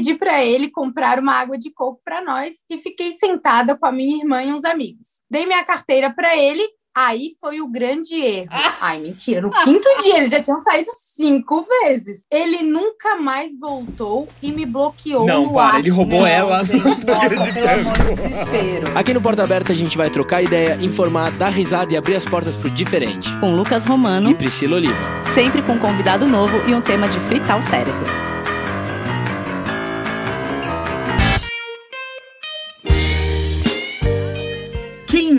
pedi para ele comprar uma água de coco para nós e fiquei sentada com a minha irmã e uns amigos. Dei minha carteira para ele Aí foi o grande erro. Ai, mentira. No quinto dia, eles já tinham saído cinco vezes. Ele nunca mais voltou e me bloqueou Não, no para, ar. ele roubou Não, ela. gente, não tô nossa, pelo amor de desespero. Aqui no Porta Aberta a gente vai trocar ideia, informar, dar risada e abrir as portas pro diferente. Com Lucas Romano, E Priscila Oliva. sempre com um convidado novo e um tema de fritar o cérebro.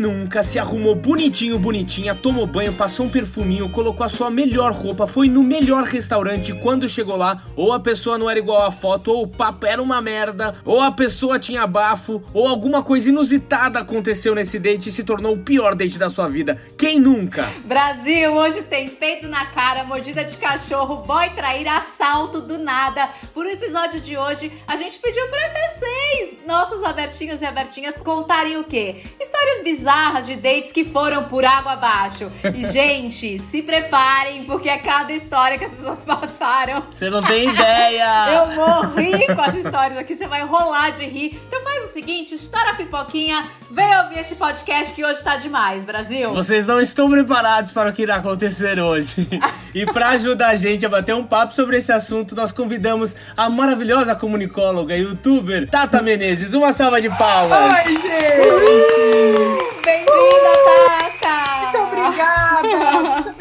Quem se arrumou bonitinho, bonitinha, tomou banho, passou um perfuminho, colocou a sua melhor roupa, foi no melhor restaurante quando chegou lá, ou a pessoa não era igual à foto, ou o papo era uma merda, ou a pessoa tinha bafo, ou alguma coisa inusitada aconteceu nesse date e se tornou o pior date da sua vida. Quem nunca? Brasil, hoje tem peito na cara, mordida de cachorro, boy trair, assalto do nada. Por o episódio de hoje, a gente pediu pra vocês, nossos abertinhos e abertinhas, contarem o quê? Histórias bizarras de dates que foram por água abaixo. E, gente, se preparem, porque é cada história que as pessoas passaram. Você não tem ideia! Eu vou rir com as histórias aqui, você vai rolar de rir. Então faz o seguinte, estoura a pipoquinha, vem ouvir esse podcast que hoje tá demais, Brasil. Vocês não estão preparados para o que irá acontecer hoje. e para ajudar a gente a bater um papo sobre esse assunto, nós convidamos a maravilhosa comunicóloga e youtuber Tata Menezes. Uma salva de palmas! Ai, gente! Bem-vinda, Tata! Muito obrigada! Muito obrigada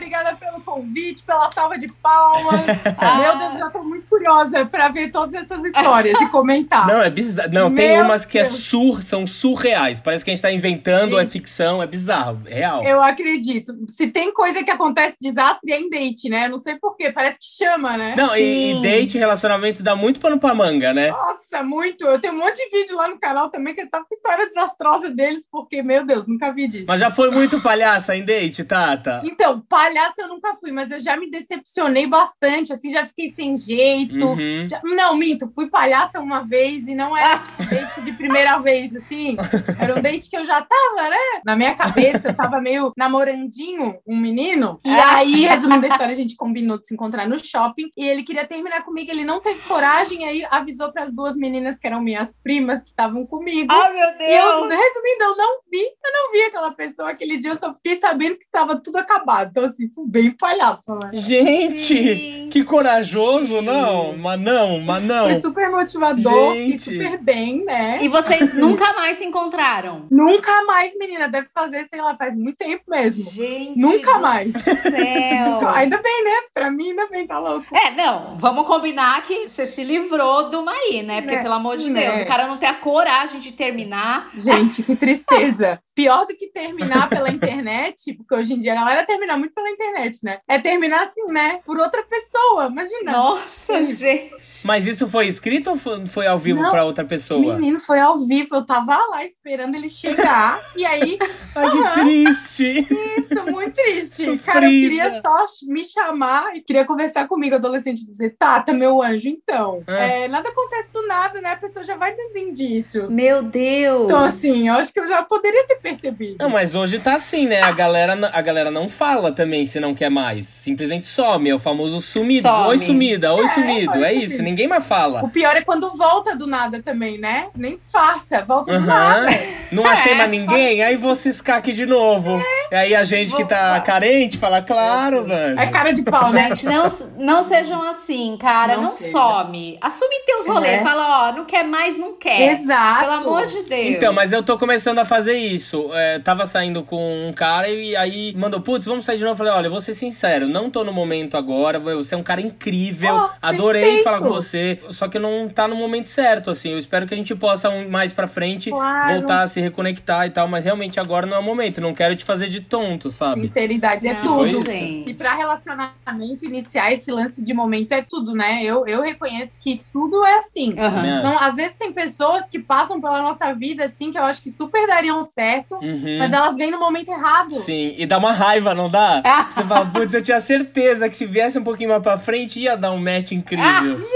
convite, pela salva de palmas. Meu Deus, eu já tô muito curiosa para ver todas essas histórias e comentar. Não, é bizarro. Não, tem Meu umas que é sur, são surreais. Parece que a gente tá inventando, é ficção, é bizarro, é real. Eu acredito. Se tem coisa que acontece desastre, é em date, né? Não sei porquê, parece que chama, né? Não, e, e date, relacionamento dá muito pano pra manga, né? Nossa, muito. Eu tenho um monte de vídeo lá no canal também que é só com história desastrosa deles, porque, meu Deus, nunca vi disso. Mas já foi muito palhaça em date, Tata? Então, palhaço eu nunca fui, mas eu já me decepcionei bastante, assim, já fiquei sem jeito. Uhum. Já- Não, minto, fui palhaça uma vez e não era tipo, date de primeira vez, assim. Era um date que eu já tava, né? Na minha cabeça, eu tava meio namorandinho um menino. E aí, resumindo a história, a gente combinou de se encontrar no shopping e ele queria terminar comigo. Ele não teve coragem, aí avisou para as duas meninas que eram minhas primas que estavam comigo. Ai, meu E eu, Deus! resumindo, eu não vi, eu não vi aquela pessoa aquele dia, eu só fiquei sabendo que estava tudo acabado. Então, assim, fui bem palhaça, né? Gente, Gente. que corajoso, não? Mas não, mas não. Foi super motivador e Gente. super bem, né? E vocês nunca mais se encontraram? Nunca mais, menina, deve fazer, sei lá, faz muito tempo mesmo. Gente Nunca do mais. céu! Ainda bem, né? Pra mim, ainda bem, tá louco. É, não, vamos combinar que você se livrou do Maí, né? Porque, Né, pelo amor de né. Deus, o cara não tem a coragem de terminar. Gente, que tristeza. Pior do que terminar pela internet, porque hoje em dia a galera termina muito pela internet, né? É terminar assim, né? Por outra pessoa, imagina. Nossa, gente. Mas isso foi escrito ou foi- foi ao vivo Não. pra outra pessoa? Menino, foi ao vivo, eu tava lá esperando ele chegar, e aí, Ai, que triste. isso, muito triste. Sofrida. Cara, eu queria só me chamar e queria conversar comigo, adolescente, dizer, Tata, meu anjo, então, É. é, nada acontece do nada, né? A pessoa já vai dando indícios. Meu Deus. Então, assim, eu acho que eu já poderia ter percebido. Não, mas hoje tá assim, né? A galera, a galera não fala também se não quer mais. Simplesmente some. É o famoso sumido. Some. Oi, sumida. Oi, sumido. oi, É sumido. isso. Ninguém mais fala. O pior é quando volta do nada também, né? Nem disfarça, volta do nada. Não achei mais ninguém, aí vou ciscar aqui de novo. E aí a gente que tá Vou- carente fala, claro, mano. É cara de pau, né? Gente, não, não sejam assim, cara. Não, Não some. Assume teus rolês. É. Fala, ó, não quer mais, não quer. Exato. Pelo amor de Deus. Então, mas eu tô começando a fazer isso. É, tava saindo com um cara e aí mandou, putz, vamos sair de novo. Eu falei, olha, eu vou ser sincero, não tô no momento agora. Você é um cara incrível. Oh, adorei perfeito. falar com você. Só que não tá no momento certo, assim. Eu espero que a gente possa um- mais pra frente Claro. voltar a se reconectar e tal. Mas realmente agora não é o momento. Não quero te fazer de tonto, sabe? Sinceridade é Não, tudo. Gente. E pra relacionamento iniciar esse lance de momento é tudo, né? Eu, eu reconheço que tudo é assim. Né? Não, às vezes tem pessoas que passam pela nossa vida assim que eu acho que super dariam certo, Uhum. mas elas vêm no momento errado. Sim, e dá uma raiva, não dá? Ah. Você fala, putz, eu tinha certeza que se viesse um pouquinho mais pra frente ia dar um match incrível. Ah,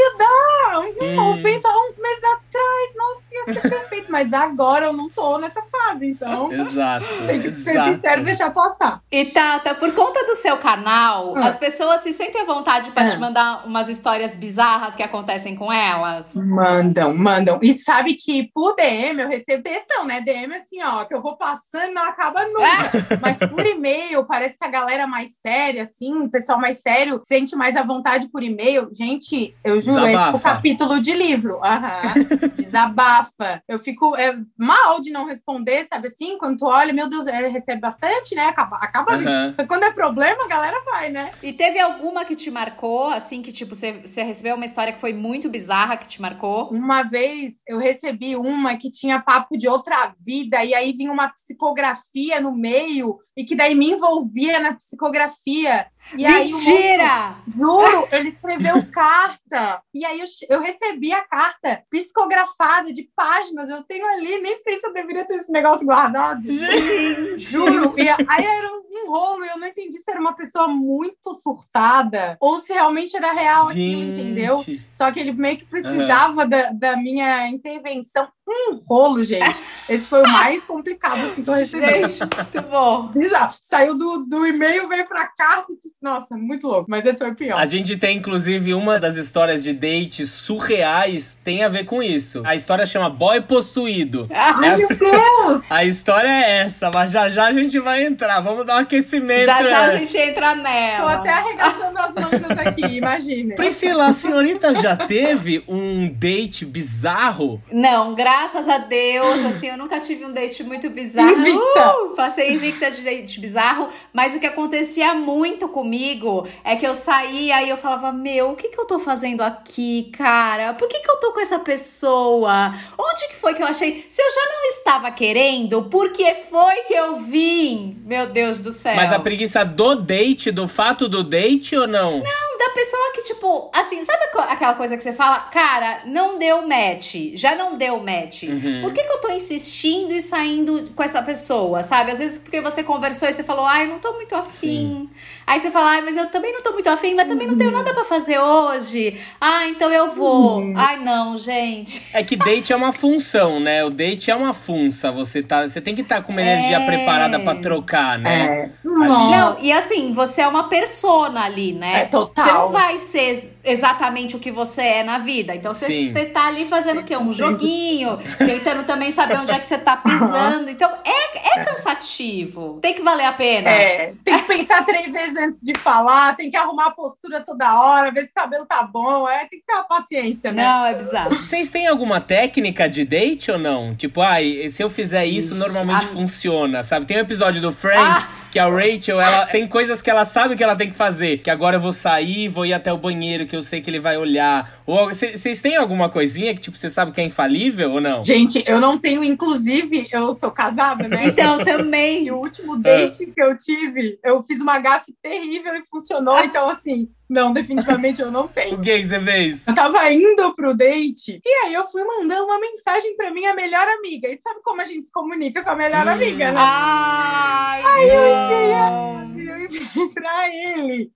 Hum. Eu penso há uns meses atrás, nossa, ia ser perfeito, mas agora eu não tô nessa fase, então Exato. tem que ser exato. sincero e deixar passar. E Tata, por conta do seu canal, Ah. as pessoas se sentem à vontade pra Ah. te mandar umas histórias bizarras que acontecem com elas? Mandam, mandam. E sabe que por DM eu recebo textão, né? DM assim, ó, que eu vou passando e não acaba nunca. Mas por e-mail, parece que a galera mais séria, assim, o pessoal mais sério, sente mais à vontade por e-mail. Gente, eu juro, é Desabafa. tipo capítulo de livro. Aham. Desabafa. Eu fico é, mal de não responder, sabe assim? Quando tu olha, meu Deus, é, recebe bastante, né? Acaba, acaba Aham. Quando é problema, a galera vai, né? E teve alguma que te marcou, assim, que tipo, você, você recebeu uma história que foi muito bizarra, que te marcou? Uma vez eu recebi uma que tinha papo de outra vida, e aí vinha uma psicografia no meio, e que daí me envolvia na psicografia. E aí Mentira! Juro, ele escreveu carta. E aí eu, eu recebi a carta psicografada de páginas. Eu tenho ali, nem sei se eu deveria ter esse negócio guardado. Juro. E aí era um rolo. Eu não entendi se era uma pessoa muito surtada ou se realmente era real aquilo, entendeu? Gente. Só que ele meio que precisava da, da minha intervenção. Um rolo, gente. Esse foi o mais complicado assim, que eu recebi. Gente, muito bom. Bizarro. Saiu do, do e-mail, veio pra carta. e disse, Nossa, muito louco. Mas esse foi o pior. A gente tem, inclusive, uma das histórias de dates surreais tem a ver com isso. A história chama Boy Possuído. Ai, É- meu Deus! a história é essa, mas já já a gente vai entrar. Vamos dar um aquecimento. Já já a é. gente entra Tô nela. até arregaçando as mangas aqui, imagina. Priscila, a senhorita já teve um date bizarro? Não, graças a Deus, assim, eu nunca tive um date muito bizarro. Invicta. Uh, passei invicta de date bizarro, mas o que acontecia muito comigo é que eu saía e eu falava, meu, o que que eu tô fazendo aqui, cara? Por que que eu tô com essa pessoa? Onde que foi que eu achei? Se eu já não estava querendo, por que foi que eu vim? Meu Deus do céu. Mas a preguiça do date, do fato do date ou não? da pessoa que, tipo, assim, sabe aqu- aquela coisa que você fala, cara, não deu match, já não deu match. Uhum. Por que, que eu tô insistindo e saindo com essa pessoa, sabe? Às vezes porque você conversou e você falou, ai, não tô muito afim. Aí você fala, ai, mas eu também não tô muito afim, mas também não tenho nada pra fazer hoje. Ah, então eu vou. Uhum. Ai, não, gente. É que date é uma função, né? O date é uma funça. Você, tá, você tem que estar com uma energia É. preparada pra trocar, né? É. Nossa. Não, e assim, você é uma persona ali, né? É, total. Você não vai ser exatamente o que você é na vida. Então você Sim. tá ali fazendo o quê? Um joguinho, tentando também saber onde é que você tá pisando. Então é, é cansativo. Tem que valer a pena. É, tem que pensar três vezes antes de falar, tem que arrumar a postura toda hora, ver se o cabelo tá bom. É, tem que ter uma paciência, né? Não, é bizarro. Vocês têm alguma técnica de date ou não? Tipo, ai, se eu fizer isso, Ixi, normalmente a- funciona, sabe? Tem um episódio do Friends Ah. Que a Rachel, ela tem coisas que ela sabe que ela tem que fazer. Que agora eu vou sair, vou ir até o banheiro, que eu sei que ele vai olhar. Ou vocês têm alguma coisinha que, tipo, você sabe que é infalível ou não? Gente, eu não tenho, inclusive, eu sou casada, né? Então, E também. o último date que eu tive, eu fiz uma gafe terrível e funcionou. Então, assim, não, definitivamente eu não O tenho. que que você fez? Eu tava indo pro date e aí eu fui mandando uma mensagem pra minha melhor amiga. E sabe como a gente se comunica com a melhor Hum. amiga, né? Ai, não. Eu enviei pra ele.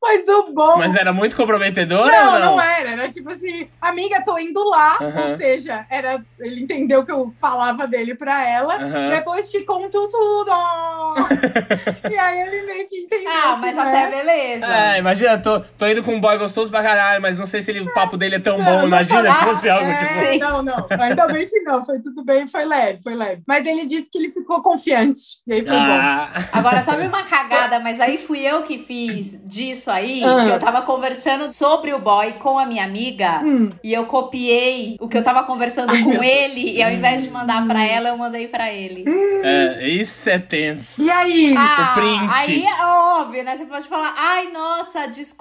Mas o bom. Mas era muito comprometedora Não, ou não? não era. Era tipo assim, amiga, tô indo lá. Aham. Ou seja, era, ele entendeu que eu falava dele pra ela. Aham. Depois te conto tudo. e aí ele meio que entendeu. Ah, mas até né? beleza. É, imagina, tô, tô indo com um boy gostoso pra caralho, mas não sei se ele- o papo dele é tão Não, bom. não Imagina se falava. fosse algo É, tipo. Sim. Não, não. Ainda bem que não. Foi tudo bem, foi leve, foi leve. Mas ele disse que ele ficou confiante. E aí foi bom. Ah, Agora, sabe uma cagada, mas aí fui eu que fiz disso aí, Ah. que eu tava conversando sobre o boy com a minha amiga, Hum. e eu copiei o que eu tava conversando Ai, com ele, e ao invés de mandar pra ela, eu mandei pra ele. é, isso é tenso. E aí? Ah, print. aí é óbvio, né? Você pode falar, ai, nossa, desculpa,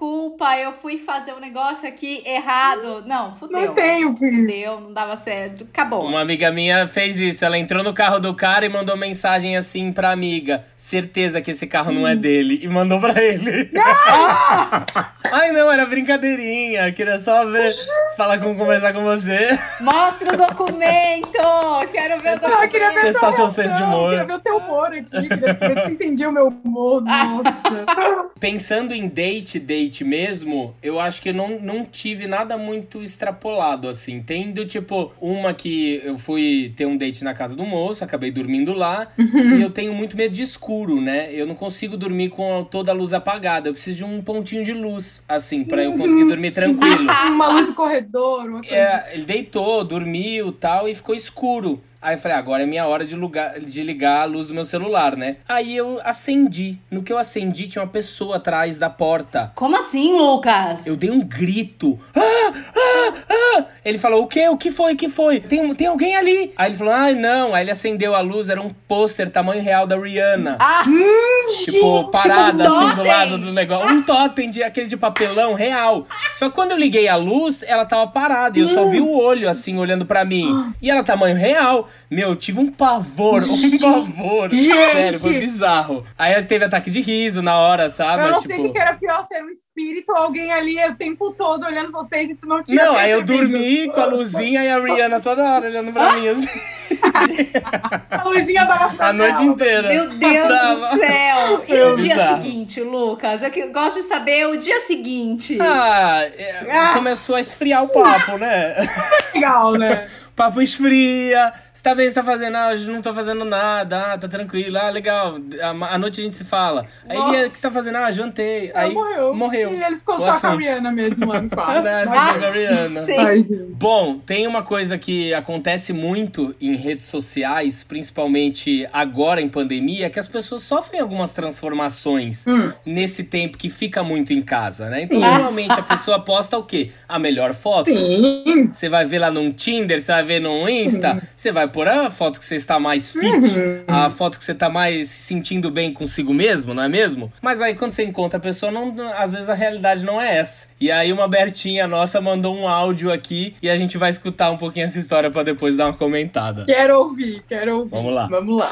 eu fui fazer um negócio aqui errado. Não, fudeu. não tenho que. Fudeu, não dava certo. Acabou. Uma amiga minha fez isso. Ela entrou no carro do cara e mandou mensagem assim pra amiga: certeza que esse carro não é dele. E mandou pra ele. Ai, não, era brincadeirinha. Queria só ver, falar com, conversar com você. Mostra o documento! Quero ver o Não, eu queria documento. ver Testar seu senso de humor. Queria ver o teu humor aqui. Queria ver se você entendia o meu humor. Nossa. Pensando em date, date date mesmo, eu acho que não, não tive nada muito extrapolado, assim. Tendo, tipo, uma que eu fui ter um date na casa do moço, acabei dormindo lá. e eu tenho muito medo de escuro, né? Eu não consigo dormir com toda a luz apagada. Eu preciso de um pontinho de luz, assim, para eu conseguir dormir tranquilo. Uma luz do corredor, uma coisa. É, ele deitou, dormiu tal, e ficou escuro. Aí eu falei, agora é minha hora de, lugar, de ligar a luz do meu celular, né? Aí eu acendi. No que eu acendi, tinha uma pessoa atrás da porta. Como assim, Lucas? Eu dei um grito. Ah, ah, ah. Ele falou, o quê? O que foi? O que foi? Tem, tem alguém ali. Aí ele falou, ai, não. Aí ele acendeu a luz, era um pôster tamanho real da Rihanna. Ah, tipo, parada um assim do lado do negócio. Um totem, de, aquele de papelão real. Só que quando eu liguei a luz, ela tava parada. E eu só vi o olho, assim, olhando pra mim. E era tamanho real. Meu, eu tive um pavor, um pavor. Sério, foi bizarro. Aí eu teve ataque de riso na hora, sabe? Eu não Mas, sei o tipo... que que era pior, ser um espírito ou alguém ali o tempo todo olhando vocês e tu não tinha Não, aí eu dormi com a luzinha e a Rihanna toda hora olhando pra mim, assim, A luzinha dava pra a noite tela. inteira. meu Deus Dava. do céu. E o dia bizarro. seguinte, Lucas? Eu gosto de saber o dia seguinte. Ah, é, começou a esfriar o papo, né? Legal, né? O papo esfria. Você tá bem, você tá fazendo? Ah, hoje não tô fazendo nada. Ah, tá tranquilo. Ah, legal. À noite a gente se fala. Aí, Nossa. "E aí, o que você tá fazendo? Ah, jantei. Aí morreu. Morreu. E ele ficou O só com a assunto. Rihanna mesmo lá no quarto. Caralho, Ai, ficou com a Rihanna. Sim. Bom, tem uma coisa que acontece muito em redes sociais, principalmente agora em pandemia, que as pessoas sofrem algumas transformações Hum. nesse tempo que fica muito em casa, né? Então, Sim. normalmente a pessoa posta o quê? A melhor foto. Sim. Você vai ver lá num Tinder, você vai ver num Insta, você vai pôr a foto que você está mais fit, Uhum. a foto que você está mais se sentindo bem consigo mesmo, não é mesmo? Mas aí quando você encontra a pessoa, não, às vezes a realidade não é essa. E aí uma Bertinha nossa mandou um áudio aqui e a gente vai escutar um pouquinho essa história para depois dar uma comentada. Quero ouvir, quero ouvir. Vamos lá. Vamos lá.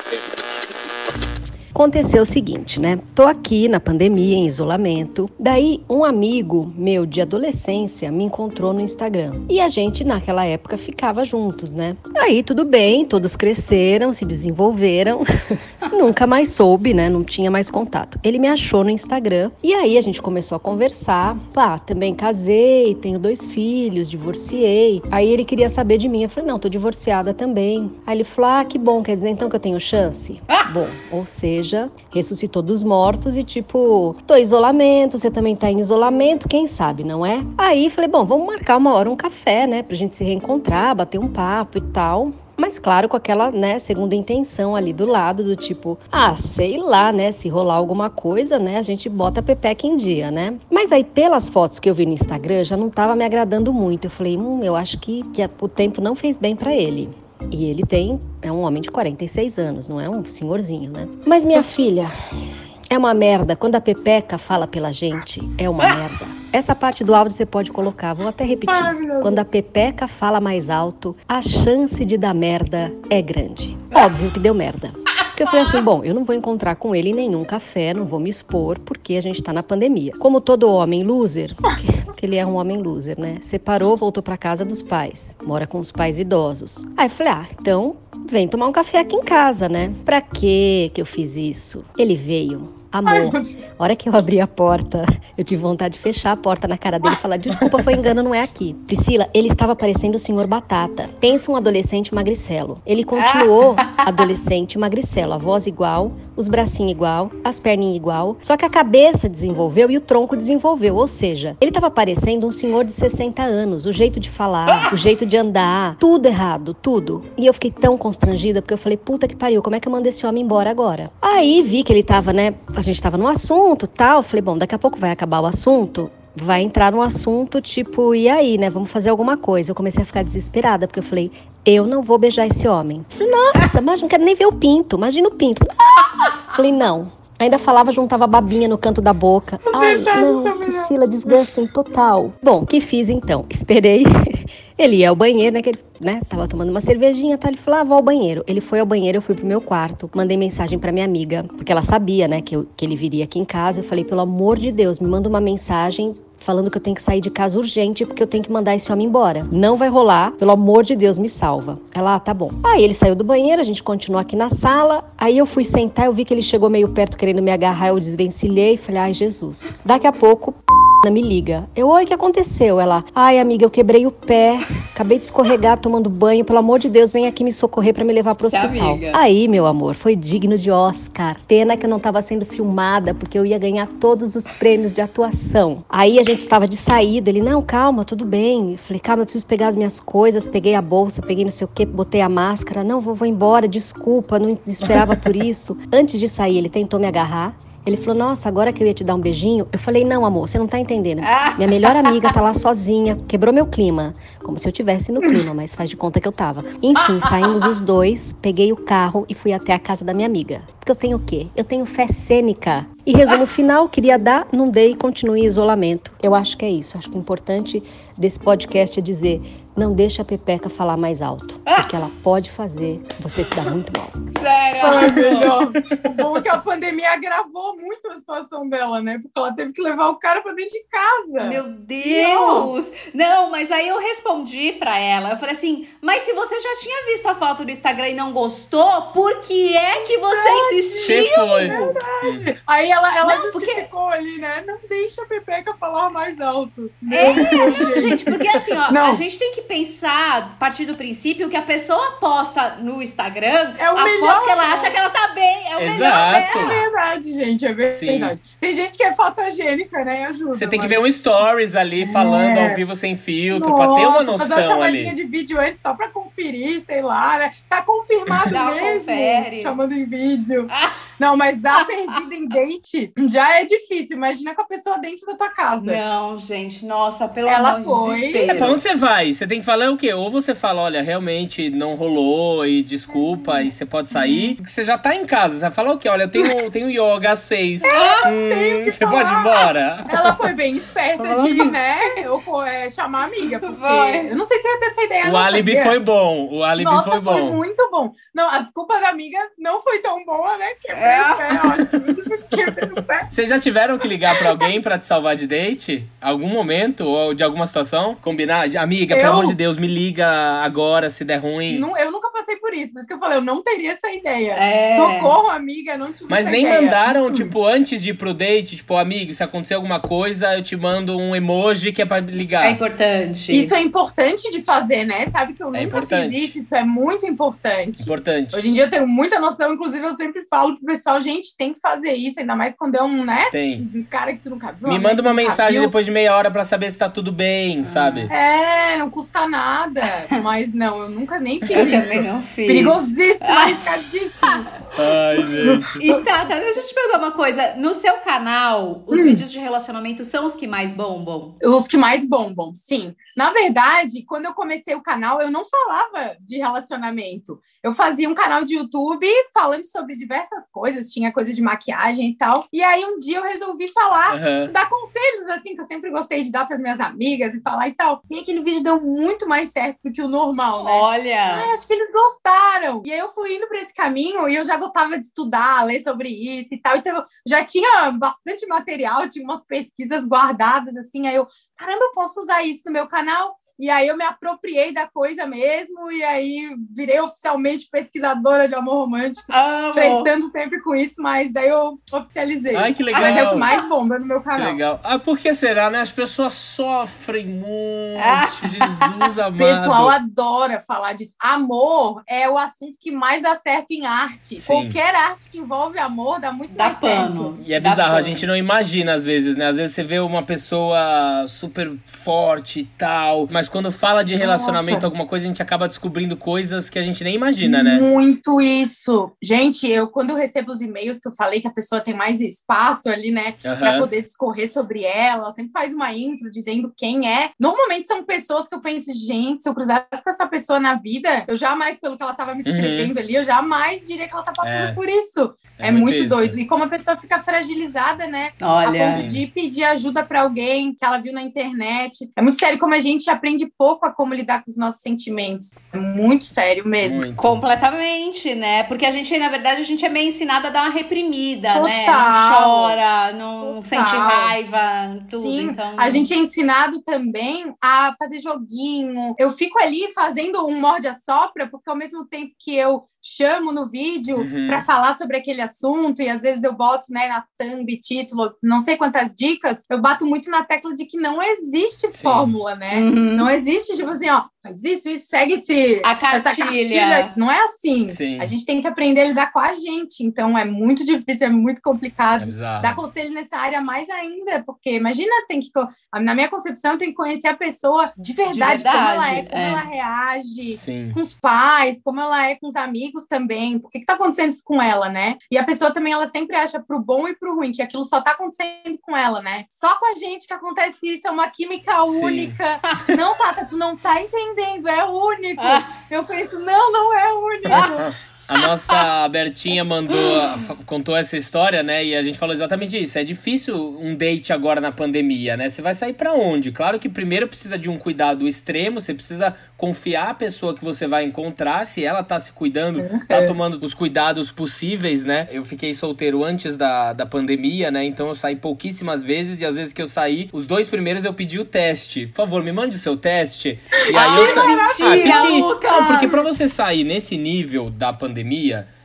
Aconteceu o seguinte, né? Tô aqui na pandemia, em isolamento. Daí, um amigo meu de adolescência me encontrou no Instagram. E a gente, naquela época, ficava juntos, né? Aí, tudo bem, todos cresceram, se desenvolveram. Nunca mais soube, né? Não tinha mais contato. Ele me achou no Instagram. E aí, a gente começou a conversar. Pá, também casei, tenho dois filhos, divorciei. Aí, ele queria saber de mim. Eu falei, não, tô divorciada também. Aí, ele falou, ah, que bom, quer dizer então que eu tenho chance? Bom, ou seja, ressuscitou dos mortos e tipo, tô em isolamento, você também tá em isolamento, quem sabe, não é? Aí falei, bom, vamos marcar uma hora um café, né, pra gente se reencontrar, bater um papo e tal. Mas claro, com aquela, né, segunda intenção ali do lado, do tipo, ah, sei lá, né, se rolar alguma coisa, né, a gente bota a pepeca em dia, né? Mas aí, pelas fotos que eu vi no Instagram, já não tava me agradando muito. Eu falei, hum, eu acho que, que o tempo não fez bem pra ele. E ele tem, é um homem de 46 anos, não é um senhorzinho, né? Mas minha filha, é uma merda. Quando a Pepeca fala pela gente, é uma merda. Essa parte do áudio você pode colocar, vou até repetir. Quando a Pepeca fala mais alto, a chance de dar merda é grande. Óbvio que deu merda. Porque eu falei assim, bom, eu não vou encontrar com ele em nenhum café, não vou me expor, porque a gente tá na pandemia. Como todo homem loser, porque, ele é um homem loser, né? Separou, voltou pra casa dos pais, mora com os pais idosos. Aí eu falei, ah, então vem tomar um café aqui em casa, né? Pra que que eu fiz isso? Ele veio. Amor, a hora que eu abri a porta, eu tive vontade de fechar a porta na cara dele e falar: desculpa, foi engano, não é aqui. Priscila, ele estava parecendo o senhor Batata. Pensa um adolescente magricelo. Ele continuou adolescente magricelo, a voz igual, os bracinhos igual, as perninhas igual. Só que a cabeça desenvolveu e o tronco desenvolveu. Ou seja, ele estava parecendo um senhor de 60 anos. O jeito de falar, o jeito de andar, tudo errado, tudo. E eu fiquei tão constrangida porque eu falei: puta que pariu, como é que eu mando esse homem embora agora? Aí vi que ele tava, né? A gente tava no assunto tal. Falei: bom, daqui a pouco vai acabar o assunto vai entrar num assunto tipo, e aí, né? Vamos fazer alguma coisa. Eu comecei a ficar desesperada, porque eu falei, eu não vou beijar esse homem. Falei, nossa, mas não quero nem ver o pinto. Imagina o pinto. Falei, não. Ainda falava, juntava babinha no canto da boca. Ai, não. Priscila, desgastem total. Bom, o que fiz então? Esperei. Ele ia ao banheiro, né? Que ele, né? Tava tomando uma cervejinha, tá? Ele falou, ah, vou ao banheiro. Ele foi ao banheiro, eu fui pro meu quarto. Mandei mensagem pra minha amiga, porque ela sabia, né? Que, eu- que ele viria aqui em casa. Eu falei, pelo amor de Deus, me manda uma mensagem falando que eu tenho que sair de casa urgente porque eu tenho que mandar esse homem embora. Não vai rolar, pelo amor de Deus, me salva. Ela, ah, tá bom. Aí ele saiu do banheiro, a gente continuou aqui na sala. Aí eu fui sentar, eu vi que ele chegou meio perto querendo me agarrar, eu desvencilhei e falei, ai, Jesus. Daqui a pouco, me liga. Eu, oi, o que aconteceu? Ela, ai, amiga, eu quebrei o pé, acabei de escorregar tomando banho, pelo amor de Deus, vem aqui me socorrer para me levar pro hospital. amiga. Aí, meu amor, foi digno de Oscar. Pena que eu não tava sendo filmada, porque eu ia ganhar todos os prêmios de atuação. Aí a gente estava de saída, ele, não, calma, tudo bem. Eu falei, calma, eu preciso pegar as minhas coisas, peguei a bolsa, peguei não sei o que, botei a máscara. Não, vou, vou embora, desculpa, não esperava por isso. Antes de sair, ele tentou me agarrar. Ele falou, nossa, agora que eu ia te dar um beijinho. Eu falei, não, amor, você não tá entendendo. Minha melhor amiga tá lá sozinha, quebrou meu clima. Como se eu tivesse no clima, mas faz de conta que eu tava. Enfim, saímos os dois, peguei o carro e fui até a casa da minha amiga. Porque eu tenho o quê? Eu tenho fé cênica. E resumo final, queria dar, não dei e continuei em isolamento. Eu acho que é isso. Acho que o importante desse podcast é dizer, não deixa a Pepeca falar mais alto. Porque ela pode fazer você se dar muito mal. Sério. Ai, melhor. O bom é que a pandemia agravou muito a situação dela, né? Porque ela teve que levar o cara pra dentro de casa. Meu Deus! Não, mas aí eu respondi pra ela. Eu falei assim: Mas se você já tinha visto a foto do Instagram e não gostou, por que é que você insistiu? Você foi. Aí ela, ela Não, porque- justificou ali, né? Não deixa a Pepeca falar mais alto. É, não, gente, porque assim, ó, Não. a gente tem que pensar, a partir do princípio, que a pessoa posta no Instagram É o a melhor, foto que ela acha que ela tá bem. É o Exato. melhor É dela. verdade, gente, é verdade. Tem gente que é fotogênica, né? E ajuda. Você tem que mas- ver um stories ali falando ao vivo sem filtro, pra ter uma Nossa, fazer uma noção chamadinha ali. de vídeo antes só pra conferir, sei lá, né? Tá confirmado Dá mesmo. confere. Chamando em vídeo. Não, mas dar perdida em date já é difícil. Imagina com a pessoa dentro da tua casa. Não, gente, nossa, pelo Ela amor foi. de É, pra onde você vai? Você tem que falar o quê? Ou você fala, olha, realmente não rolou e desculpa e você pode sair. Porque você já tá em casa. Você vai falar o quê? Olha, eu tenho, eu tenho yoga às seis. Hum, você pode ir embora? Ela foi bem esperta de, né, eu, é, chamar a amiga. Porque Foi. eu não sei se eu ia ter essa ideia. O álibi sabia? foi bom. O álibi Nossa, foi bom. muito bom. Não, a desculpa da amiga não foi tão boa, né? Quebrei É. o pé, ótimo. Quebrei o pé. Vocês já tiveram que ligar pra alguém pra te salvar de date? Algum momento? Ou de alguma situação? Combinar? Amiga, pelo Eu? Amor de Deus, me liga agora se der ruim. Não- eu nunca passei por isso, por isso que eu falei, eu não teria essa ideia. É. Socorro, amiga, não tive Mas essa nem ideia. mandaram, tipo, antes de ir pro date, tipo, amigo, se acontecer alguma coisa, eu te mando um emoji que é pra ligar. É importante. Isso é importante de fazer, né? Sabe que eu É nunca importante. fiz isso, isso é muito importante. Importante. Hoje em dia eu tenho muita noção, inclusive eu sempre falo pro pessoal, gente, tem que fazer isso, ainda mais quando é um, né? Tem. Um cara que tu nunca viu. Me manda uma mensagem viu. depois de meia hora pra saber se tá tudo bem, sabe? É, não custa nada. Mas não, eu nunca nem fiz Eu isso. também não fiz. Perigosíssimo, arriscadíssimo. Ai, gente. E tá, tá, deixa eu te perguntar uma coisa. No seu canal, os Hum. vídeos de relacionamento são os que mais bombam? Os que mais bombam, sim. Na verdade, quando eu comecei o canal, eu não falava de relacionamento. Eu fazia um canal de YouTube falando sobre diversas coisas, tinha coisa de maquiagem e tal. E aí um dia eu resolvi falar, Aham. dar conselhos, assim, que eu sempre gostei de dar para as minhas amigas e falar e tal. E aquele vídeo deu muito mais certo do que o normal, né? Olha! Ai, acho que eles gostaram. E aí eu fui indo para esse caminho e eu já gostava de estudar, ler sobre isso e tal. Então eu já tinha bastante material, tinha umas pesquisas guardadas assim. Aí eu, caramba, eu posso usar isso no meu canal? E aí eu me apropriei da coisa mesmo e aí virei oficialmente pesquisadora de amor romântico, Amo! flertando sempre com isso, mas daí eu oficializei. Ai, que legal. Mas é o que mais bomba no meu Que canal. legal. Ah, por que será, né? As pessoas sofrem muito. Ah. Jesus O amado. pessoal adora falar disso. Amor é o assunto que mais dá certo em arte. Sim. Qualquer arte que envolve amor dá muito Dá mais pano. certo. E é Dá bizarro, a pano. gente não imagina às vezes, né? Às vezes você vê uma pessoa super forte e tal, mas quando fala de relacionamento, Nossa. alguma coisa, a gente acaba descobrindo coisas que a gente nem imagina, né? Muito isso. Gente, eu quando eu recebo os e-mails que eu falei que a pessoa tem mais espaço ali, né, Pra Aham. poder discorrer sobre ela, sempre faz uma intro dizendo quem é. Normalmente são pessoas que eu penso, gente, se eu cruzasse com essa pessoa na vida, eu jamais, pelo que ela tava me escrevendo ali, eu jamais diria que ela tá passando Uhum. É. por isso. É, muito muito isso. doido. E como a pessoa fica fragilizada, né? a Olha. ponto de pedir ajuda pra alguém que ela viu na internet. É muito sério como a gente aprende pouco a como lidar com os nossos sentimentos. É muito sério mesmo. Muito. Completamente, né? Porque a gente, na verdade, a gente é meio ensinada a dar uma reprimida, né? Não Total. chora, não Total. sente raiva, tudo. Sim, então... a gente é ensinado também a fazer joguinho. Eu fico ali fazendo um morde-a-sopra, porque ao mesmo tempo que eu chamo no vídeo Uhum. para falar sobre aquele assunto, e às vezes eu boto né, na thumb, título, não sei quantas dicas, eu bato muito na tecla de que não existe fórmula, né? Uhum. Não existe, tipo assim, ó, faz isso, isso, segue esse. A essa cartilha. Não é assim. Sim. A gente tem que aprender a lidar com a gente. Então é muito difícil, é muito complicado. É. Dar conselho nessa área mais ainda, porque imagina, tem que. Na minha concepção, tem que conhecer a pessoa de verdade, como ela é, verdade, como é. ela reage Sim. com os pais, como ela é com os amigos também. Por que, que tá acontecendo isso com ela, né? E a pessoa também, ela sempre acha pro bom e pro ruim, que aquilo só tá acontecendo com ela, né? Só com a gente que acontece isso, é uma química Sim. única. não, Tata, tu não tá entendendo, é único. Ah. Eu penso, não, não é único. A nossa Bertinha mandou, contou essa história, né? E a gente falou exatamente isso. É difícil um date agora na pandemia, né? Você vai sair pra onde? Claro que primeiro precisa de um cuidado extremo, você precisa confiar a pessoa que você vai encontrar, se ela tá se cuidando, tá tomando os cuidados possíveis, né? Eu fiquei solteiro antes da, da pandemia, né? Então eu saí pouquíssimas vezes e às vezes que eu saí, os dois primeiros eu pedi o teste. Por favor, me mande o seu teste. E aí eu sa... mentira, Ah, pedi. Lucas! Não, porque pra você sair nesse nível da pandemia,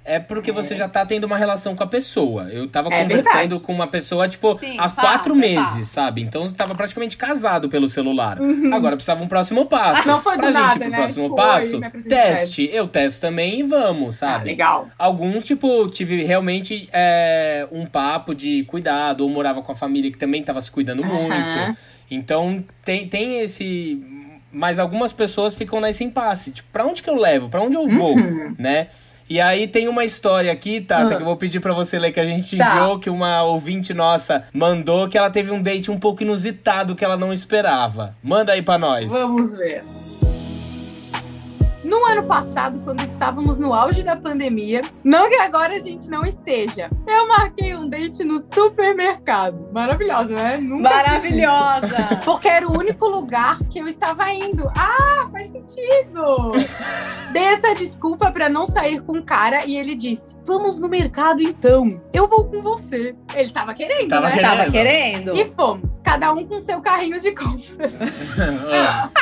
é porque você já tá tendo uma relação com a pessoa. Eu tava É conversando verdade. com uma pessoa, tipo, Sim, há fato, quatro é meses, fato. sabe? Então eu tava praticamente casado pelo celular. Agora precisava um próximo passo. Uhum. Não foi do pra gente nada, pro né? próximo Tipo, passo, oi, teste. Eu testo também e vamos, Ah, sabe? legal. Alguns, tipo, tive realmente é, um papo de cuidado, ou morava com a família que também tava se cuidando Aham. muito. Então, tem, tem esse. Mas algumas pessoas ficam nesse impasse. Tipo, pra onde que eu levo? Pra onde eu vou? Uhum. Né? E aí tem uma história aqui, Tata, Ah. que eu vou pedir pra você ler, que a gente Tá. enviou, que uma ouvinte nossa mandou, que ela teve um date um pouco inusitado que ela não esperava. Manda aí pra nós. Vamos ver. No ano passado, quando estávamos no auge da pandemia, não que agora a gente não esteja, eu marquei um date no supermercado. Maravilhosa, né? Nunca Maravilhosa! Porque era o único lugar que eu estava indo. Ah, faz sentido! Dei essa desculpa pra não sair com o cara e ele disse: Vamos no mercado então. Eu vou com você. Ele tava querendo, Tava né? querendo. Tava querendo? E fomos, cada um com seu carrinho de compras.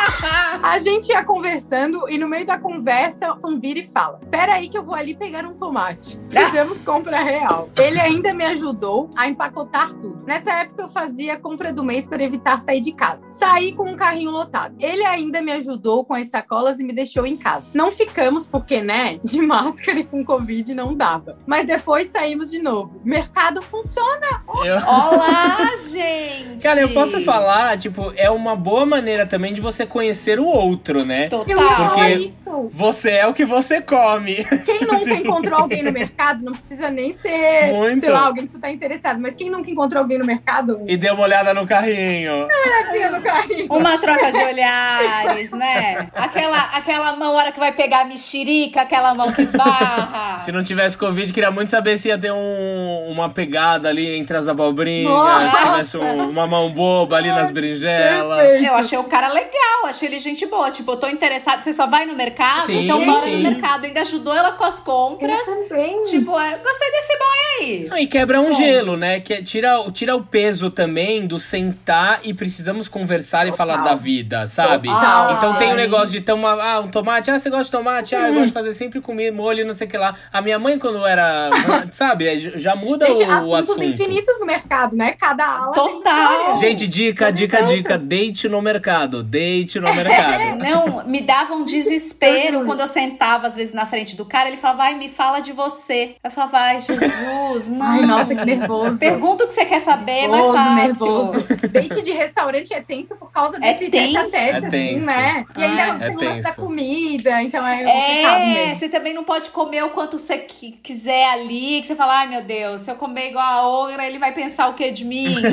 A gente ia conversando e no meio da conversa, um vira e fala: Pera aí que eu vou ali pegar um tomate. Fizemos compra real. Ele ainda me ajudou a empacotar tudo. Nessa época eu fazia compra do mês para evitar sair de casa. Saí com um carrinho lotado. Ele ainda me ajudou com as sacolas e me deixou em casa. Não ficamos porque, né, de máscara e com covid não dava. Mas depois saímos de novo. Mercado funciona. eu... Olá, gente! Cara, eu posso falar, tipo, é uma boa maneira também de você conhecer o outro, né? Total. Porque- Você é o que você come. Quem nunca Sim. encontrou alguém no mercado, não precisa nem ser, Muito. sei lá, alguém que tu tá interessado, mas quem nunca encontrou alguém no mercado, E deu uma olhada no carrinho. tinha no carrinho. Uma troca de olhares, né? Aquela, aquela mão, hora que vai pegar a mexerica, aquela mão que esbarra. Se não tivesse Covid, queria muito saber se ia ter um- uma pegada ali entre as abobrinhas, Nossa. se tivesse um- uma mão boba ali nas berinjelas. Perfeito. Eu achei o cara legal, achei ele gente boa. Tipo, eu tô interessada. Você só vai no mercado? Sim, então bora sim. no mercado. Ainda ajudou ela com as Eu compras. também. Tipo, é, gostei desse boy aí. Não, e quebra um Pontos. gelo, né? Que é- tira, o- tira o peso também do sentar e precisamos conversar e falar da vida, sabe? Total. Então tem o Ai. negócio de tomar ah, um tomate. Ah, você gosta de tomate? Ah, eu gosto de fazer sempre comida, molho, não sei o que lá. A minha mãe, quando era. sabe? é, Já muda Gente, o, o assunto. infinitos no mercado, né? Cada ala tem Total. Gente, dica, dica, dica. Date no mercado. Date no mercado. Não, me dava um desespero quando eu sentava, às vezes, na frente do cara. Ele falava, vai, me fala de você. Eu falava, ai, Jesus, não. Ai, nossa, que nervoso. Pergunta o que você quer saber, mas Nervoso, fácil. nervoso. Date de restaurante é tenso por causa É desse tenso. tete a tete, É assim, tenso. né? E ainda É tem o lance da comida, então é complicado É, mesmo. você também não pode comer o quanto você qui- quiser ali, que você fala, ai meu Deus, se eu comer igual a ogra, ele vai pensar o que de mim?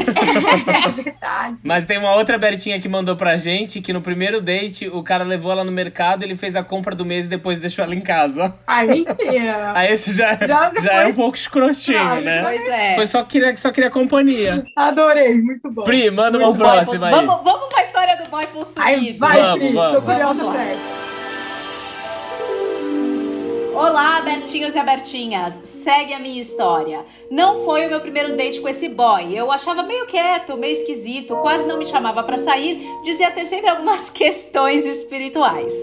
É verdade. Mas tem uma outra Bertinha que mandou pra gente que no primeiro date o cara levou ela no mercado, ele fez a compra do mês e depois deixou ela em casa. Ai, mentira. Aí esse já, Já já é foi- um pouco escrotinho, Ai, né? Pois é. Foi só queria, só queria companhia. Adorei, muito bom. Pri, manda uma Boy próxima aí. Vamos, vamos pra história do boy Ai, possuído. vai, Vamos, Pri, vamos. tô curiosa pra essa. Olá, abertinhos e abertinhas. Segue a minha história. Não foi o meu primeiro date com esse boy. Eu achava meio quieto, meio esquisito, quase não me chamava pra sair, dizia ter sempre algumas questões espirituais.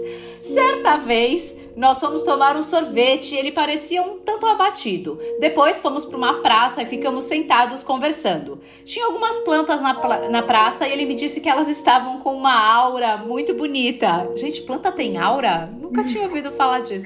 Certa vez, nós fomos tomar um sorvete e ele parecia um tanto abatido. Depois fomos para uma praça e ficamos sentados conversando. Tinha algumas plantas na, pla- na praça e ele me disse que elas estavam com uma aura muito bonita. Gente, planta tem aura? Nunca tinha ouvido falar disso.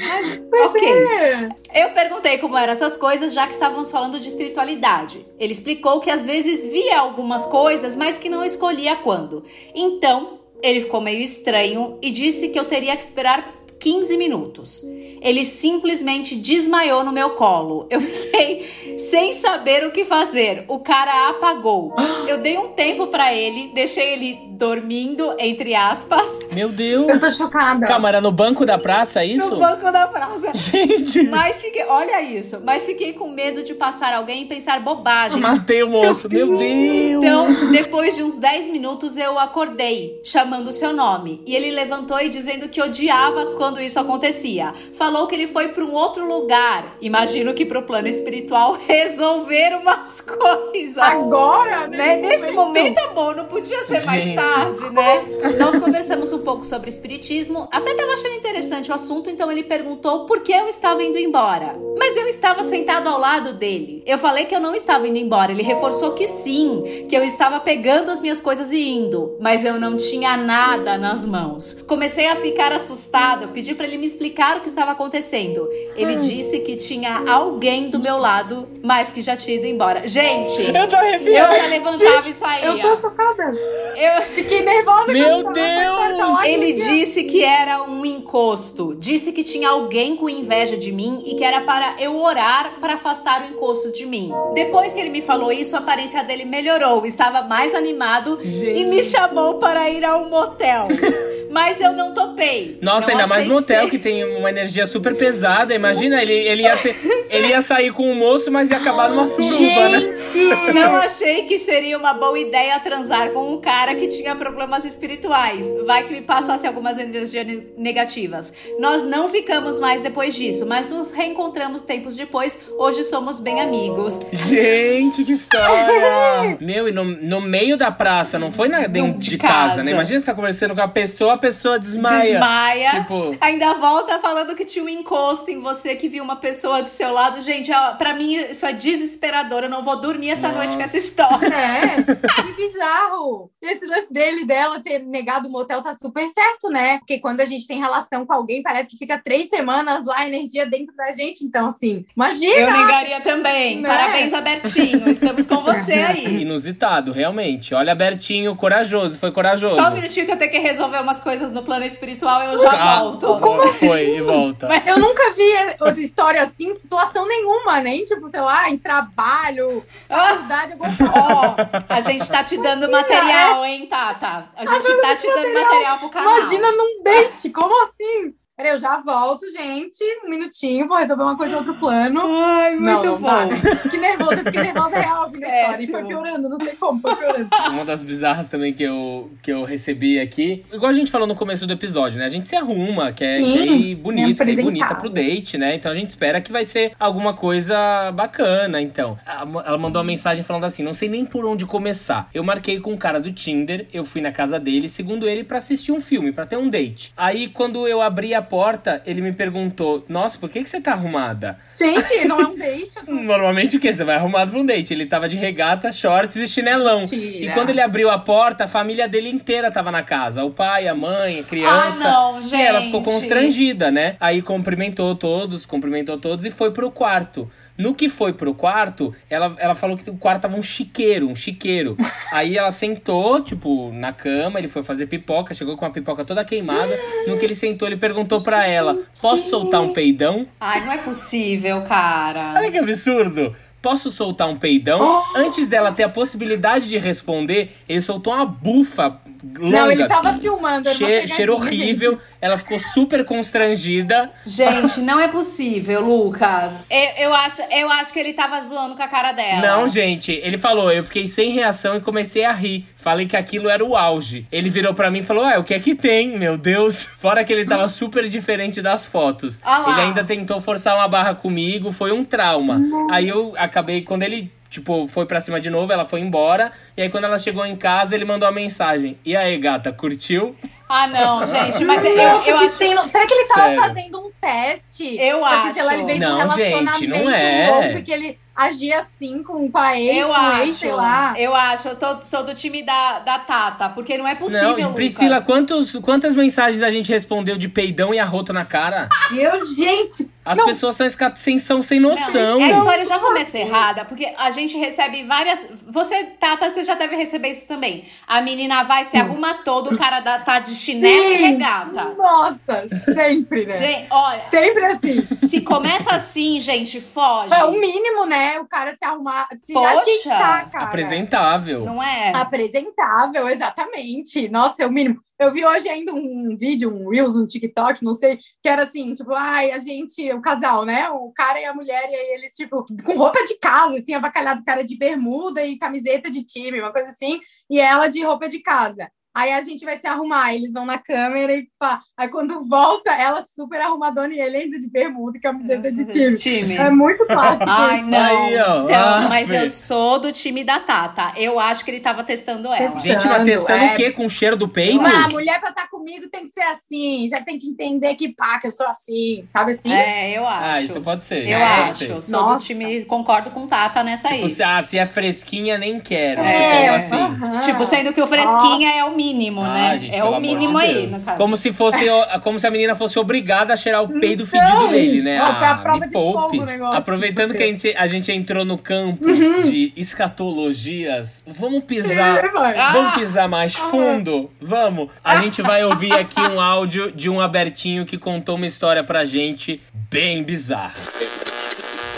Mas, ok. É. Eu perguntei como eram essas coisas, já que estávamos falando de espiritualidade. Ele explicou que às vezes via algumas coisas, mas que não escolhia quando. Então, ele ficou meio estranho e disse que eu teria que esperar 15 minutos. Ele simplesmente desmaiou no meu colo. Eu fiquei sem saber o que fazer. O cara apagou. Eu dei um tempo pra ele, deixei ele dormindo, entre aspas, Meu Deus. Eu tô chocada. Calma, era no banco da praça é isso? no banco da praça. Gente, Mas fiquei, olha isso, mas fiquei com medo de passar alguém e pensar bobagem. matei o moço. Meu Deus. Então, depois de uns 10 minutos, eu acordei, chamando o seu nome. E ele levantou e dizendo que odiava quando isso acontecia. Falou que ele foi para um outro lugar. Imagino que pro plano espiritual resolver umas coisas. Agora, Né? Nesse momento, amor, não podia ser mais Gente. tarde, né? Nós conversamos um pouco sobre espiritismo, até tava achando interessante o assunto, então ele perguntou por que eu estava indo embora. Mas eu estava sentado ao lado dele. Eu falei que eu não estava indo embora, ele reforçou que sim, que eu estava pegando as minhas coisas e indo, mas eu não tinha nada nas mãos. Comecei a ficar assustado, pedi para ele me explicar o que estava acontecendo. Ele disse que tinha alguém do meu lado, mas que já tinha ido embora. Gente, Eu tô eu arrepiado. já levantava e saía. Eu tô chocada. Eu- Fiquei nervosa. Meu quando tava Deus! lá, Ele disse que era um encosto. Disse que tinha alguém com inveja de mim e que era para eu orar para afastar o encosto de mim. Depois que ele me falou isso, a aparência dele melhorou. Estava mais animado e me chamou para ir a um motel. Mas eu não topei. Nossa, Não ainda mais motel ser- que tem uma energia super pesada. Imagina, ele, ele, ia ter- ele ia sair com o moço, mas ia acabar numa suruba, né? Gente! Não achei que seria uma boa ideia transar com um cara que tinha problemas espirituais. Vai que me passasse algumas energias ne- negativas. Nós não ficamos mais depois disso, mas nos reencontramos tempos depois. Hoje somos bem amigos. Gente, que história! Meu, e no, no meio da praça, não foi na, dentro de de casa, casa. né? Imagina você tá conversando com a pessoa, pessoa desmaia. Desmaia. Tipo, Ainda volta falando que tinha um encosto em você, que viu uma pessoa do seu lado. Gente, ó, pra mim isso é desesperador. Eu não vou dormir essa Nossa. noite com essa história. É, que bizarro. Esse lance dele e dela ter negado o motel tá super certo, né? Porque quando a gente tem relação com alguém, parece que fica três semanas lá, a energia dentro da gente. Então, assim, imagina! Eu negaria também. Né? Parabéns, Abertinho. Estamos com você aí. inusitado, realmente. Olha, Bertinho, corajoso, foi corajoso. Só um minutinho que eu tenho que resolver umas coisas no plano espiritual eu já Ah, volto. Foi, e volta. Eu nunca vi história assim, situação nenhuma, nem tipo, sei lá, em trabalho, Ah, faculdade, alguma coisa. Ó, a gente tá te dando material, hein, Tata? A gente tá te dando material pro canal. Imagina num date, como assim? Peraí, eu já volto, gente. Um minutinho, vou resolver uma coisa em outro plano. Ai, muito não, não bom. dá. Que nervosa, eu fiquei nervosa real a história. E foi piorando, não sei como, foi piorando. Uma das bizarras também que eu, que eu recebi aqui. Igual a gente falou no começo do episódio, né? A gente se arruma, quer, Sim, quer ir bonita, é quer ir bonita pro date, né? Então a gente espera que vai ser alguma coisa bacana, então. Ela mandou uma mensagem falando assim: não sei nem por onde começar. Eu marquei com um cara do Tinder, eu fui na casa dele, segundo ele, pra assistir um filme, pra ter um date. Aí, quando eu abri a porta, ele me perguntou: Nossa, por que, que você tá arrumada? Gente, não é um date. Normalmente o quê? Você vai arrumado pra um date. Ele tava de regata, shorts e chinelão. Mentira. E quando ele abriu a porta, a família dele inteira tava na casa. O pai, a mãe, a criança. Ah, não, E ela ficou gente. constrangida, né? Aí cumprimentou todos, cumprimentou todos e foi pro quarto. No que foi pro quarto, ela, ela falou que o quarto tava um chiqueiro, um chiqueiro. Aí ela sentou, tipo, na cama, ele foi fazer pipoca, chegou com a pipoca toda queimada. No que ele sentou, ele perguntou pra ela: Posso soltar um peidão? Ai, não é possível, cara. Olha que absurdo! Posso soltar um peidão? Antes dela ter a possibilidade de responder, ele soltou uma bufa longa. Não, ele tava filmando. Che- cheiro horrível. gente. Ela ficou super constrangida. Gente, não é possível, Lucas. Eu, eu, acho, eu acho que ele tava zoando com a cara dela. Não, gente, ele falou, eu fiquei sem reação e comecei a rir. Falei que aquilo era o auge. Ele virou pra mim e falou: Ué, o que é que tem, meu Deus? Fora que ele tava super diferente das fotos. Ah ele ainda tentou forçar uma barra comigo, foi um trauma. Aí eu acabei, quando ele. Tipo, foi pra cima de novo, ela foi embora. E aí, quando ela chegou em casa, ele mandou uma mensagem. E aí, gata, curtiu? Ah, não, gente, mas eu, Nossa, eu que acho. sem- Será que ele tava Sério. fazendo um teste? Eu Pra acho. se ele veio de um Não, gente, relacionamento não é. longo e que ele agia assim com, com a ex, Eu com o ex, acho, sei lá. eu acho, eu tô, sou do time da, da Tata, porque não é possível, Não, Priscila, Lucas. quantos, quantas mensagens a gente respondeu de peidão e arroto na cara? Eu, gente, As Não. pessoas são, sem, são sem noção. É, a história já começa errada, porque a gente recebe várias. Você, Tata, você já deve receber isso também. A menina vai, se arruma todo, o cara dá- tá de chinelo e Sim. regata. nossa, sempre, né? Gente, olha, Sempre assim. se começa assim, gente, foge. É o mínimo, né? O cara se arrumar, se Poxa. ajeitar, cara. Apresentável. Não é? Apresentável, exatamente. Nossa, é o mínimo. Eu vi hoje ainda um vídeo, um Reels no TikTok, não sei, que era assim, tipo, ai, a gente, o casal, né? O cara e a mulher, e aí eles, tipo, com roupa de casa, assim, avacalhado, cara de bermuda e camiseta de time, uma coisa assim, e ela de roupa de casa. Aí a gente vai se arrumar, eles vão na câmera e pá. Aí quando volta, ela super arrumadona e ele ainda de bermuda e camiseta de time. time. É muito clássico Ai, isso. não. Aí, ó. Então, Ah, mas eu sou do time da Tata. Eu acho que ele tava testando ela. Testando. Gente, mas testando é. o quê? Com o cheiro do peido? Mas a mulher pra estar comigo tem que ser assim, já tem que entender que pá, que eu sou assim, sabe assim? É, eu acho. Ah, isso pode ser. Eu acho. ser. Sou do Nossa. time. Concordo com Tata nessa Tipo, aí. se, ah, se é fresquinha, nem quero. É, tipo assim. Tipo, sendo que o fresquinha é o mínimo, Ah, né? gente, é o amor de mínimo aí, Deus. no caso. Como se fosse, o- como se a menina fosse obrigada a cheirar o peido Então, fedido dele, né? ó, foi a Ah, prova de fogo o negócio. Aproveitando que a gente, a gente entrou no campo de escatologias, vamos pisar. É. Ah. Vamos pisar mais fundo? Vamos. A gente vai ouvir aqui um áudio de um Abertinho que contou uma história pra gente bem bizarra.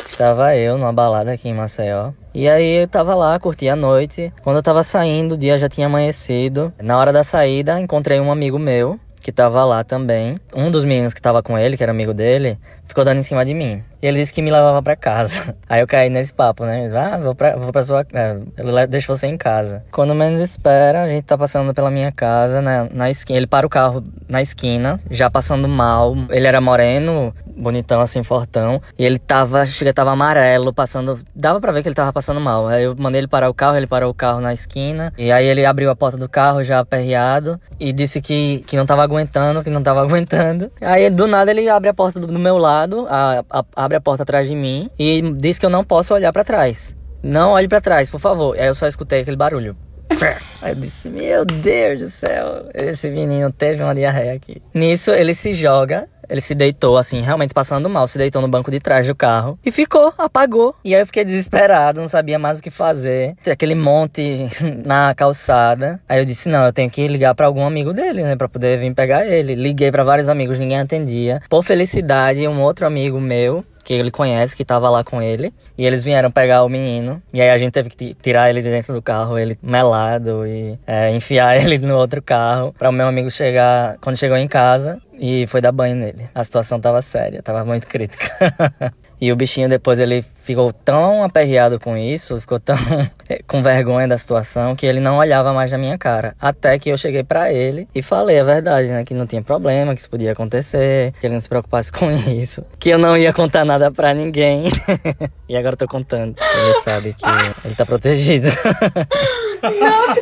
Estava eu numa balada aqui em Maceió. E aí eu tava lá, curti a noite. Quando eu tava saindo, o dia já tinha amanhecido. Na hora da saída, encontrei um amigo meu que tava lá também. Um dos meninos que tava com ele, que era amigo dele, ficou dando em cima de mim. E ele disse que me levava pra casa. Aí eu caí nesse papo, né? Ah, vou pra, vou pra sua é, deixo você em casa. Quando menos espera, a gente tá passando pela minha casa, na, na esquina. Ele para o carro na esquina, já passando mal. Ele era moreno, bonitão assim, fortão. E ele tava, chega, tava amarelo, passando. Dava pra ver que ele tava passando mal. Aí eu mandei ele parar o carro, ele parou o carro na esquina. E aí ele abriu a porta do carro já aperreado e disse que, que não tava aguentando, que não tava aguentando. Aí do nada ele abre a porta do, do meu lado, a- a- abre a porta atrás de mim e diz que eu não posso olhar pra trás. Não olhe pra trás, por favor. Aí eu só escutei aquele barulho. Aí eu disse, meu Deus do céu, esse menino teve uma diarreia aqui. Nisso ele se joga, ele se deitou assim, realmente passando mal, se deitou no banco de trás do carro e ficou, apagou. E aí eu fiquei desesperado, não sabia mais o que fazer. Aquele monte na calçada. Aí eu disse, não, eu tenho que ligar pra algum amigo dele, né, Pra poder vir pegar ele. Liguei pra vários amigos, ninguém atendia. Por felicidade, um outro amigo meu que ele conhece, que tava lá com ele. E eles vieram pegar o menino. E aí a gente teve que ti- tirar ele de dentro do carro, ele melado, e é, enfiar ele no outro carro. Pra o meu amigo chegar, quando chegou em casa, e foi dar banho nele. A situação tava séria, tava muito crítica. E o bichinho depois ele ficou tão aperreado com isso, ficou tão com vergonha da situação que ele não olhava mais na minha cara. Até que eu cheguei pra ele e falei a verdade, né, que não tinha problema, que isso podia acontecer, que ele não se preocupasse com isso, que eu não ia contar nada pra ninguém. e agora eu tô contando. Ele sabe que ele tá protegido.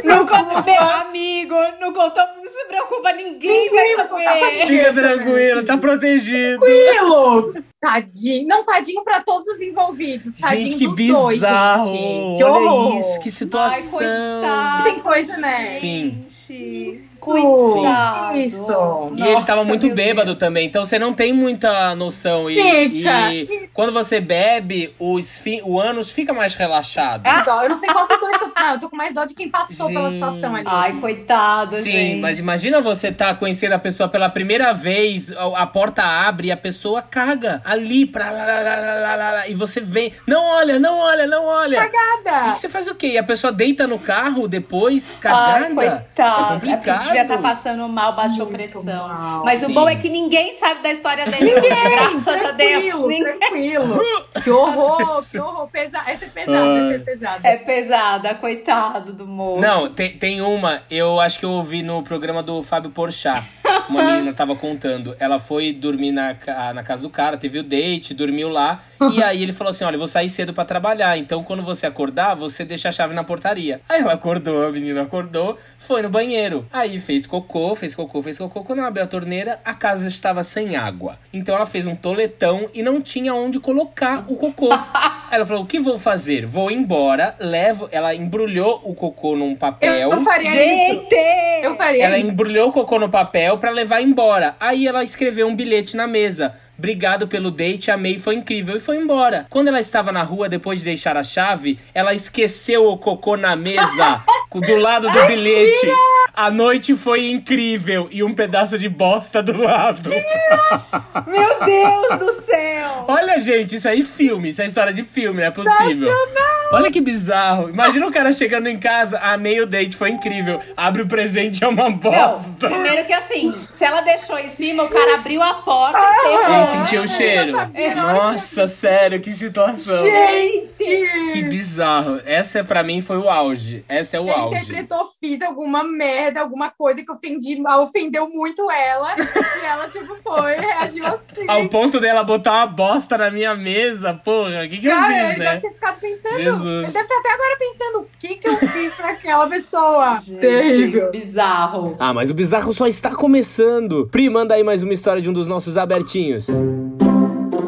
Não contou, meu amigo, não contou, não preocupa, ninguém, vai saber. Fica tranquilo, tá protegido. Tranquilo. Tadinho. Não, tadinho pra todos os envolvidos. Tadinho gente, que dos bizarro. dois, gente. Que Olha horror. isso, que Ai, situação. coitado. Tem coisa, né? Sim. Gente, Isso. coitado. Isso. E ele tava muito bêbado Deus. também, então você não tem muita noção. E, e quando você bebe, o, esfi- o ânus fica mais relaxado. Ah, Dó. Eu não sei quantos dois que eu... Não, eu tô com mais dó de quem passou pela Gente. situação ali. Ai, coitado, Sim, gente. mas imagina imagina você tá conhecendo a pessoa pela primeira vez, a, porta abre e a pessoa caga ali pra lá, lá, lá, lá, lá, lá, lá, e você vem, não olha, não olha, não olha. Cagada. E você faz o quê? E a pessoa deita no carro depois, cagada? Ai, coitado. É complicado. porque devia estar passando mal, baixou Muito pressão. mal, Mas o sim. bom é que ninguém sabe da história dele hoje, graças a Deus. Tranquilo, Ninguém- tranquilo. Que horror, que horror. Pesa... Essa é pesada, essa é pesada. É pesada, coitado do moço. Não, tem, tem uma, eu acho que eu ouvi no programa do Fábio Porchat. Uma menina tava contando. Ela foi dormir na, na casa do cara, teve o date, dormiu lá. E aí ele falou assim: Olha, eu vou sair cedo pra trabalhar. Então quando você acordar, você deixa a chave na portaria. Aí ela acordou, a menina acordou, foi no banheiro. Aí fez cocô, fez cocô, fez cocô. Quando ela abriu a torneira, a casa estava sem água. Então ela fez um toletão e não tinha onde colocar o cocô. Aí ela falou: O que vou fazer? Vou embora, levo. Ela embrulhou o cocô num Eu, papel. eu faria isso. Gente! Eu faria Ela isso. embrulhou o cocô no papel pra levar embora. Aí ela escreveu um bilhete na mesa. Obrigado pelo date, amei, foi incrível. E foi embora. Quando ela estava na rua, depois de deixar a chave, ela esqueceu o cocô na mesa, do lado do bilhete. A noite foi incrível. E um pedaço de bosta do lado. Meu Deus do céu! Olha, gente, isso aí é filme. Isso é história de filme, não é possível. Olha que bizarro. Imagina o cara chegando em casa, amei o date, foi incrível. Abre o presente, é uma Não, bosta. primeiro que assim, se ela deixou em cima, o cara abriu a porta e ferrou. Ele sentiu o cheiro. Nossa, sério, que situação. Gente! Que bizarro. Essa pra mim foi o auge. Essa é o Ele auge. interpretou, fiz alguma merda, alguma coisa que ofendi, ofendeu muito ela. e ela, tipo, foi, reagiu assim. Ao ponto dela botar uma bosta na minha mesa, porra, o que, que eu Cara, fiz, ele né? deve ter ficado pensando. Jesus. Ele deve estar até agora pensando o que, que eu fiz pra aquela pessoa. Gente, Terrível. bizarro. Ah, mas o bizarro só está começando. Pri, manda aí mais uma história de um dos nossos abertinhos.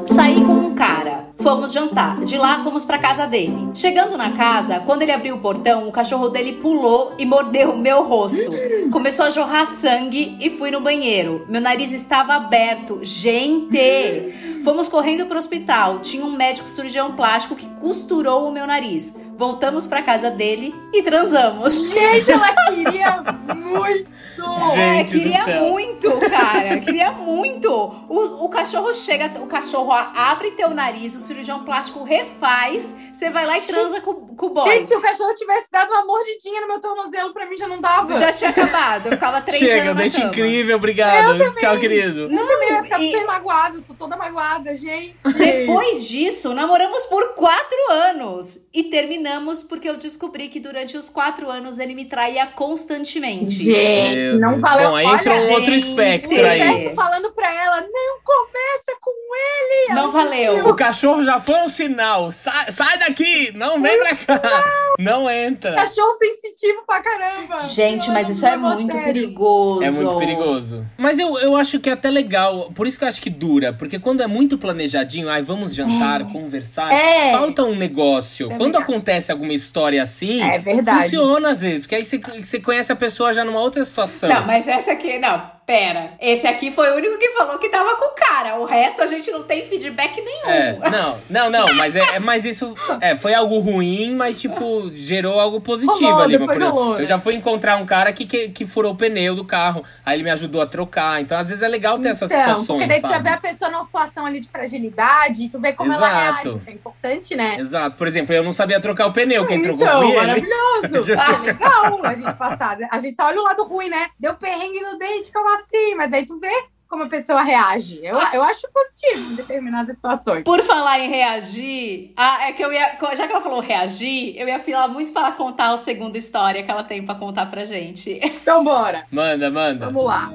Saí com um cara. Fomos jantar. De lá fomos pra casa dele. Chegando na casa, quando ele abriu o portão, o cachorro dele pulou e mordeu o meu rosto. Começou a jorrar sangue e fui no banheiro. Meu nariz estava aberto. Gente! Fomos correndo pro hospital. Tinha um médico cirurgião plástico que costurou o meu nariz. Voltamos pra casa dele e transamos. Gente, ela queria muito. É, Gente do queria céu. muito, cara. queria muito. O, o cachorro chega, o cachorro abre teu nariz, o cirurgião plástico refaz, você vai lá e transa com, com o boy. Gente, se o cachorro tivesse dado uma mordidinha no meu tornozelo, pra mim já não dava. Já tinha acabado. Eu ficava três Chega, anos na cama. incrível, obrigado. Tchau, querido. Eu também ia ficar E- super magoada, eu sou toda magoada, gente. Depois disso, namoramos por quatro anos. E terminamos porque eu descobri que durante os quatro anos ele me traía constantemente. Gente, Meu não valeu. Bom, aí Olha, entra um outro gente, espectro é. aí. Falando pra ela, não começa com ele. Não valeu. O cachorro já foi um sinal. Sai, sai daqui! Não vem pra cá! Não entra! Cachorro sensitivo pra caramba. Gente, mas isso é muito sério. perigoso. É muito perigoso. Mas eu, eu acho que é até legal. Por isso que eu acho que dura. Porque quando é muito planejadinho, ai, vamos jantar, conversar. É. Falta um negócio. Também quando acho. Acontece alguma história assim, É verdade. funciona às vezes. Porque aí você, você conhece a pessoa já numa outra situação. Não, mas essa aqui, não, pera. Esse aqui foi o único que falou que tava com o cara. O resto a gente não tem feedback nenhum. É, não, não, não, mas é, é- mas isso é, foi algo ruim, mas tipo, gerou algo positivo Rolou, ali. depois por exemplo, rolou, né? eu já fui encontrar um cara que, que, que furou o pneu do carro, aí ele me ajudou a trocar. Então, às vezes é legal ter essas Então, situações. porque daí tu já sabe? vê a pessoa numa situação ali de fragilidade, tu vê como ela Exato. reage. Isso é importante, né? Exato. Por exemplo, eu não sabia trocar o pneu, quem trocou então, foi ele. maravilhoso. é legal a gente passar. A gente só olha o lado ruim, né? Deu perrengue no dente, como assim? Mas aí tu vê como a pessoa reage. Eu, eu acho positivo em determinadas situações. Por falar em reagir, ah, é que eu ia. Já que ela falou reagir, eu ia falar muito pra ela contar a segunda história que ela tem pra contar pra gente. Então, bora. Manda, manda. Vamos lá.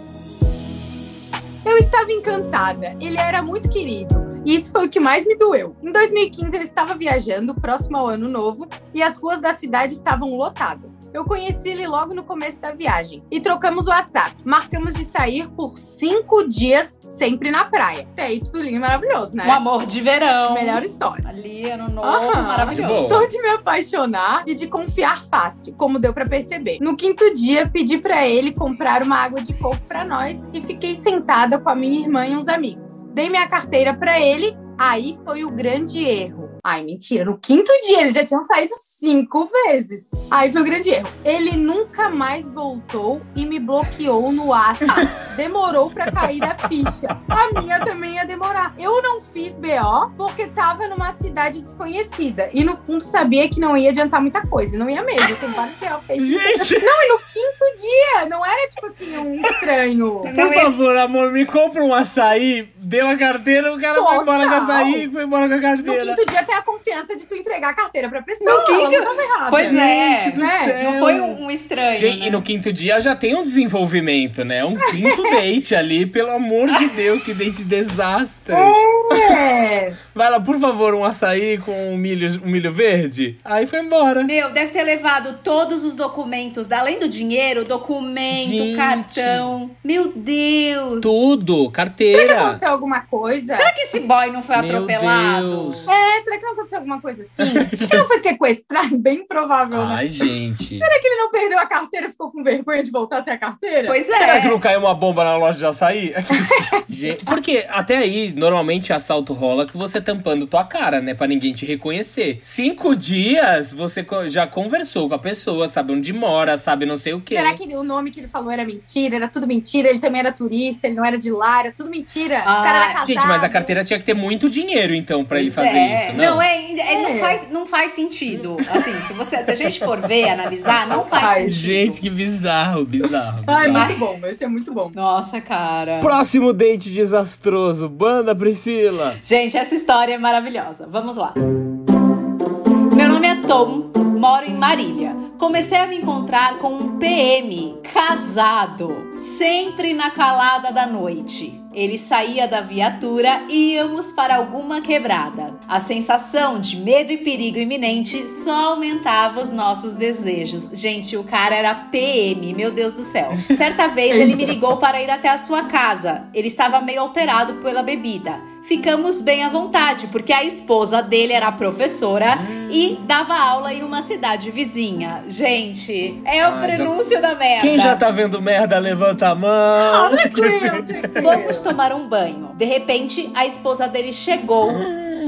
Eu estava encantada. Ele era muito querido. E isso foi o que mais me doeu. Em 2015, eu estava viajando próximo ao ano novo e as ruas da cidade estavam lotadas. Eu conheci ele logo no começo da viagem e trocamos o WhatsApp. Marcamos de sair por cinco dias, sempre na praia. Até aí, tudo lindo e maravilhoso, né? Um amor de verão. Melhor história. Ali, ano novo, Aham. De maravilhoso. Sou de me apaixonar e de confiar fácil, como deu pra perceber. No quinto dia, pedi pra ele comprar uma água de coco pra nós e fiquei sentada com a minha irmã e uns amigos. Dei minha carteira pra ele, aí foi o grande erro. Ai, mentira, no quinto dia eles já tinham saído cinco vezes. Aí foi o grande erro. Ele nunca mais voltou e me bloqueou no WhatsApp. Demorou pra cair a ficha. A minha também ia demorar. Eu não fiz BO porque tava numa cidade desconhecida. E no fundo sabia que não ia adiantar muita coisa. Não ia mesmo. Tem vários BO feitos. Gente, Não, e no quinto dia. Não era tipo assim, um estranho. por favor, amor, me compra um açaí. Deu a carteira, o cara foi Total. embora com açaí e foi embora com a No carteira. quinto dia tem a confiança de tu entregar a carteira pra pessoa. No quinto- Ela não tava errada. Pois é, Gente né? Não foi um, um estranho. Gente, né? E no quinto dia já tem um desenvolvimento, né? Um quinto date ali, pelo amor de Deus, que date desastre. É. Vai lá, por favor, um açaí com um milho, um milho verde. Aí foi embora. Meu, deve ter levado todos os documentos, além do dinheiro, documento, Gente. cartão. Meu Deus! Tudo, carteira. Aconteceu alguma coisa? Será que esse boy não foi Meu atropelado? Deus. É, será que não aconteceu alguma coisa assim? Ele não foi sequestrado? Bem provável, né? Ai, gente. Será que ele não perdeu a carteira e ficou com vergonha de voltar sem a carteira? Pois é. Será que não caiu uma bomba na loja de açaí? Gente, Porque até aí, normalmente assalto rola que você tampando tua cara, né? Pra ninguém te reconhecer. Cinco dias, você já conversou com a pessoa, sabe onde mora, sabe não sei o quê. Será que ele- o nome que ele falou era mentira? Era tudo mentira? Ele também era turista, ele não era de lá, era tudo mentira. Ah, o cara era casado. Gente, mas a carteira tinha que ter muito dinheiro, então, pra ele Pois fazer é. isso, não? Não, é, é- Não, É. faz, não faz sentido. Assim, se, você, se a gente for ver, analisar, não faz Ai, sentido. Gente, que bizarro, bizarro. Ai, bizarro. muito bom, esse é muito bom. Nossa, cara. Próximo date desastroso. Banda Priscila. Gente, essa história é maravilhosa. Vamos lá. Meu nome é Tom, moro em Marília. Comecei a me encontrar com um PM casado, sempre na calada da noite. Ele saía da viatura e íamos para alguma quebrada. A sensação de medo e perigo iminente só aumentava os nossos desejos. Gente, o cara era PM, meu Deus do céu. Certa vez ele me ligou para ir até a sua casa. Ele estava meio alterado pela bebida. Ficamos bem à vontade, porque a esposa dele era professora e dava aula em uma cidade vizinha. Gente, é o Ah, já- prenúncio da merda. Quem já tá vendo merda, levanta a mão. Tranquilo, tranquilo. Vamos tomar um banho. De repente, a esposa dele chegou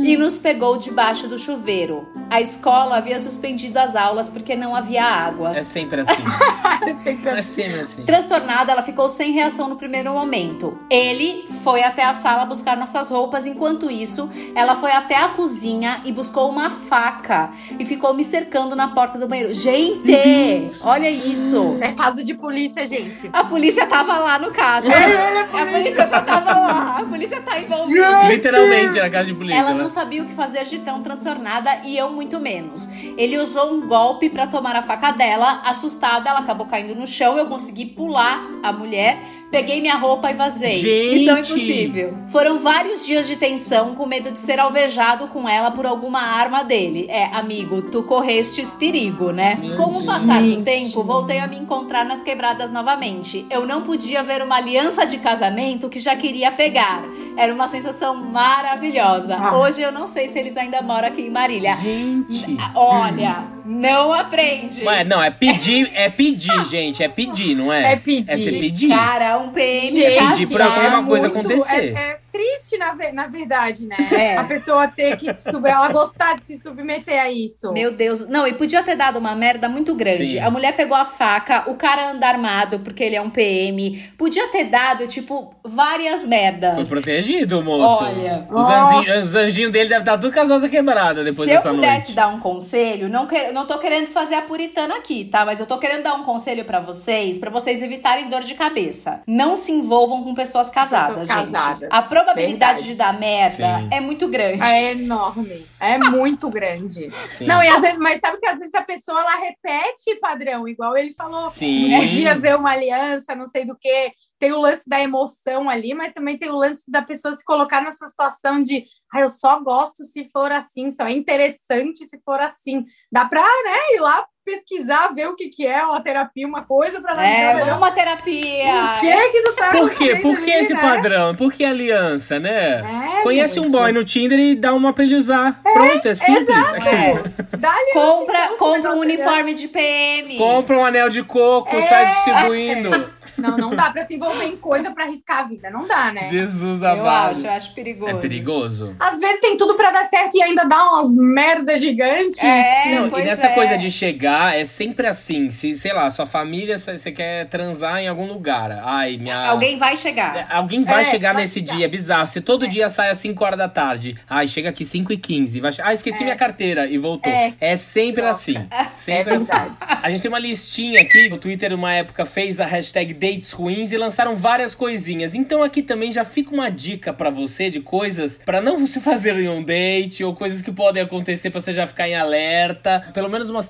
e nos pegou debaixo do chuveiro. A escola havia suspendido as aulas porque não havia água. É sempre assim. Sempre É sempre assim. Transtornada, ela ficou sem reação no primeiro momento. Ele foi até a sala buscar nossas roupas, enquanto isso, ela foi até a cozinha e buscou uma faca e ficou me cercando na porta do banheiro. Gente, olha isso. É caso de polícia, gente. A polícia tava lá no caso. A polícia já tava lá. A polícia tá envolvida. Literalmente na casa de polícia, Ela né? Sabia o que fazer de tão transtornada e eu muito menos. Ele usou um golpe pra tomar a faca dela. Assustada, ela acabou caindo no chão. Eu consegui pular a mulher. Peguei minha roupa e vazei. Gente! Missão impossível. Foram vários dias de tensão com medo de ser alvejado com ela por alguma arma dele. É, amigo, tu correstes perigo, né? Meu com o passar do tempo, voltei a me encontrar nas quebradas novamente. Eu não podia ver uma aliança de casamento que já queria pegar. Era uma sensação maravilhosa. Ah. Hoje eu não sei se eles ainda moram aqui em Marília. Gente. Olha, não aprende. Ué, não, é pedir, é pedir, gente. É pedir, não é? É pedir. É pedir. Cara, um PM Gente, Pedir pra alguma coisa muito- acontecer. É, é triste, na, na verdade, né? É. A pessoa ter que se sub... ela gostar de se submeter a isso. Meu Deus, não, e podia ter dado uma merda muito grande. Sim. A mulher pegou a faca, o cara anda armado porque ele é um PM. Podia ter dado, tipo, várias merdas. Foi protegido, moço. Olha. Os, anjinhos, os anjinhos dele devem estar tudo casados quebrada depois Se eu dessa pudesse noite. dar um conselho, não, que, não tô querendo fazer a puritana aqui, tá? Mas eu tô querendo dar um conselho pra vocês, pra vocês evitarem dor de cabeça. Não se envolvam com pessoas casadas, Pessoas gente. casadas. A probabilidade Verdade. de dar merda Sim. é muito grande. É enorme. É muito grande. Sim. Não, e às vezes, mas sabe que às vezes a pessoa ela repete padrão, igual ele falou. Sim. Um dia ver uma aliança, não sei do que. Tem o lance da emoção ali, mas também tem o lance da pessoa se colocar nessa situação de ah, eu só gosto se for assim, só é interessante se for assim. Dá pra né, ir lá pesquisar, ver o que, que é uma terapia, uma coisa, pra analisar É, melhor. uma terapia. Por que que tu tá Por quê? Por que ali, esse né? padrão? Por que aliança, né? É, Conhece um gente. boy no Tinder e dá uma pra ele usar. Pronto, é simples. É. Dá aliança, Compra, então, compra um é uniforme de PM. Compra um anel de coco, É. sai distribuindo. Não, não dá pra se envolver em coisa pra arriscar a vida. Não dá, né? Jesus Eu amado. acho, eu acho perigoso. É perigoso. Às vezes tem tudo pra dar certo e ainda dá umas merda gigante. É, Não, e nessa é. coisa de chegar, é sempre assim. Se, sei lá, sua família, você quer transar em algum lugar. Ai, minha. Alguém vai chegar. É, Alguém vai É, chegar vai nesse chegar. dia, é bizarro. Se todo dia sai às 5 horas da tarde, ai, chega aqui 5 e 15. Vai... Ah, esqueci minha carteira e voltou. É, É. sempre assim. Sempre É assim. verdade. A gente tem uma listinha aqui. O Twitter, uma época, fez a hashtag dates ruins e lançaram várias coisinhas. Então aqui também já fica uma dica pra você de coisas pra não você fazer em um date ou coisas que podem acontecer pra você já ficar em alerta. Pelo menos umas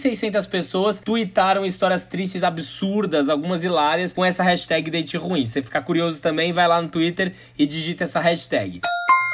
3.600 pessoas tweetaram histórias tristes, absurdas, algumas hilárias, com essa hashtag date ruim. Se você ficar curioso também, vai lá no Twitter e digita essa hashtag.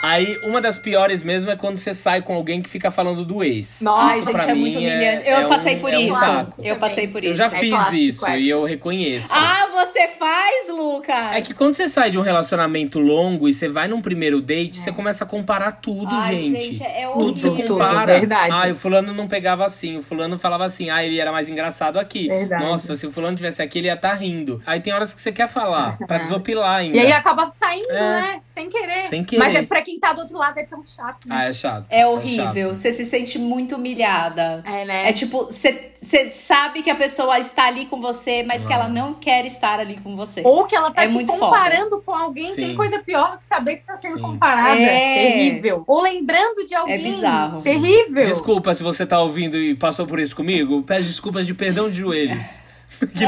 Aí, uma das piores mesmo é quando você sai com alguém que fica falando do ex. Nossa, Ai, Isso gente, pra é mim muito humilhante. Eu é passei um- por é um isso. saco. Eu passei por Eu isso. já É fiz clássico, isso é. e eu reconheço. Ah, você faz, Lucas? É que quando você sai de um relacionamento longo e você vai num primeiro date, você começa a comparar tudo, Ai, gente. é Tudo você horrível. tudo, compara. verdade. Ah, o fulano não pegava assim, o fulano falava assim, ah, ele era mais engraçado aqui. Verdade. Nossa, se o fulano tivesse aqui, ele ia estar rindo. Aí tem horas que você quer falar, pra desopilar ainda. E aí acaba saindo, É. né? Sem querer. Sem querer. Mas é pra quem tá do outro lado é tão chato. Ah, Né? é chato. É horrível. chato. Você se sente muito humilhada. É, né? É tipo, você você sabe que a pessoa está ali com você, mas que Ah. ela não quer estar ali com você. Ou que ela tá É te muito comparando com alguém. Sim. Tem coisa pior do que saber que tá sendo Sim. comparada. É. Terrível. Ou lembrando de alguém. bizarro. Terrível. Desculpa se você tá ouvindo e passou por isso comigo. Peço desculpas de perdão de joelhos. Que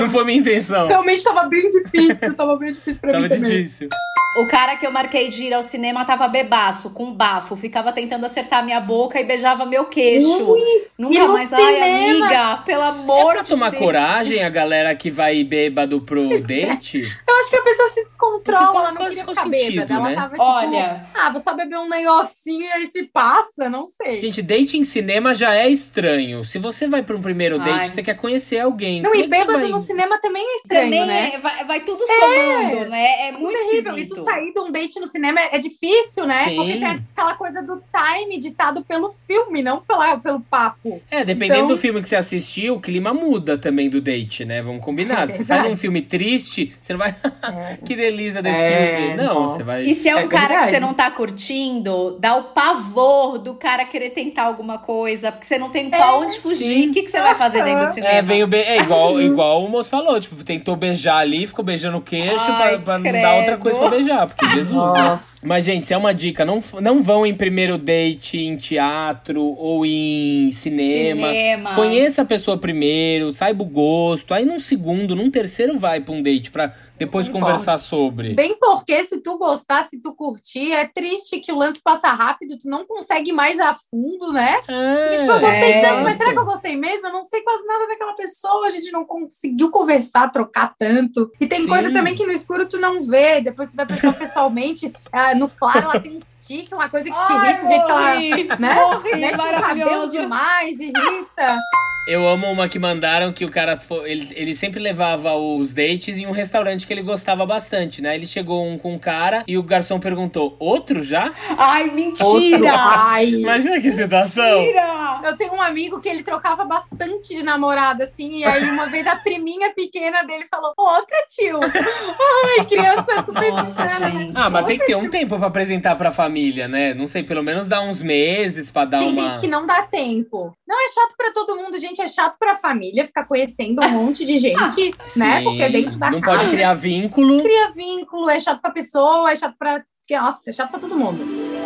não foi minha intenção. Realmente tava bem difícil. tava bem difícil pra Tava mim também. O cara que eu marquei de ir ao cinema tava bebaço, com bafo, ficava tentando acertar minha boca e beijava meu queixo. e Nunca mais. Ai, cinema? amiga, pelo É amor pra de tomar Deus. coragem a galera que vai bêbado pro date? Eu acho que a pessoa se descontrola. Ela não queria ficar sentido, bêbada. Ela né? tava tipo... Olha, Ah, vou só beber um negocinho e aí se passa. Não sei. Gente, date em cinema já é estranho. Se você vai pra um primeiro date, Ai. você quer conhecer alguém. não, Como e é você bêbado vai- no cinema também é estranho, também né? é- vai, vai tudo somando, né? É muito. E esquisito. Sair de um date no cinema é, é difícil, né? Sim. Porque tem aquela coisa do time ditado pelo filme, não pela, pelo papo. É, dependendo Então- do filme que você assistiu, o clima muda também do date, né? Vamos combinar. É Se você sai de um filme triste, você não vai. que delícia de É, filme. Não, nossa. você vai. E se é um É cara que você não tá curtindo, dá o pavor do cara querer tentar alguma coisa, porque você não tem pra onde fugir. sim. O que, que você vai fazer dentro do cinema? É, veio be... é igual, igual o moço falou, tipo, tentou beijar ali, ficou beijando o queixo Ai, pra, pra não dar outra coisa pra beijar, porque Jesus, né? Nossa. Mas, gente, isso é uma dica. Não, não vão em primeiro date em teatro ou em cinema. Cinema. Conheça a pessoa primeiro, saiba o gosto. Aí num segundo, num terceiro vai pra um date pra depois Concordo. conversar sobre. Bem porque se tu gostar, se tu curtir, é triste que o lance passa rápido, tu não consegue mais a fundo, né? Porque, tipo, eu gostei é, tanto, mas será que eu gostei mesmo? Eu não sei quase nada daquela pessoa, a gente não conseguiu conversar, trocar tanto. E tem Sim. coisa também que no escuro tu não vê, depois tu vai pessoa pessoalmente, ah, no claro ela tem um stick, uma coisa que te Ai, irrita, o jeito que ela né? morri, mexe o cabelo maravilhoso. demais, irrita. Eu amo uma que mandaram que o cara fo- ele, ele sempre levava os dates em um restaurante que ele gostava bastante, né? Ele chegou um com um cara e o garçom perguntou: outro já? Ai, Outro. mentira! Ai. Imagina que situação! Mentira! Eu tenho um amigo que ele trocava bastante de namorada, assim, e aí uma vez a priminha pequena dele falou, outra tio. Ai, criança super Nossa. Gente. Ah, mas tem que ter um tempo pra apresentar pra família, né? Não sei, pelo menos dar uns meses pra dar Tem uma. gente que não dá tempo. Não é chato pra todo mundo, gente. É chato pra família ficar conhecendo um monte de gente, né? Sim, Porque dentro da não casa pode criar vínculo. cria vínculo, é chato pra pessoa, é chato pra. Nossa, é chato pra todo mundo.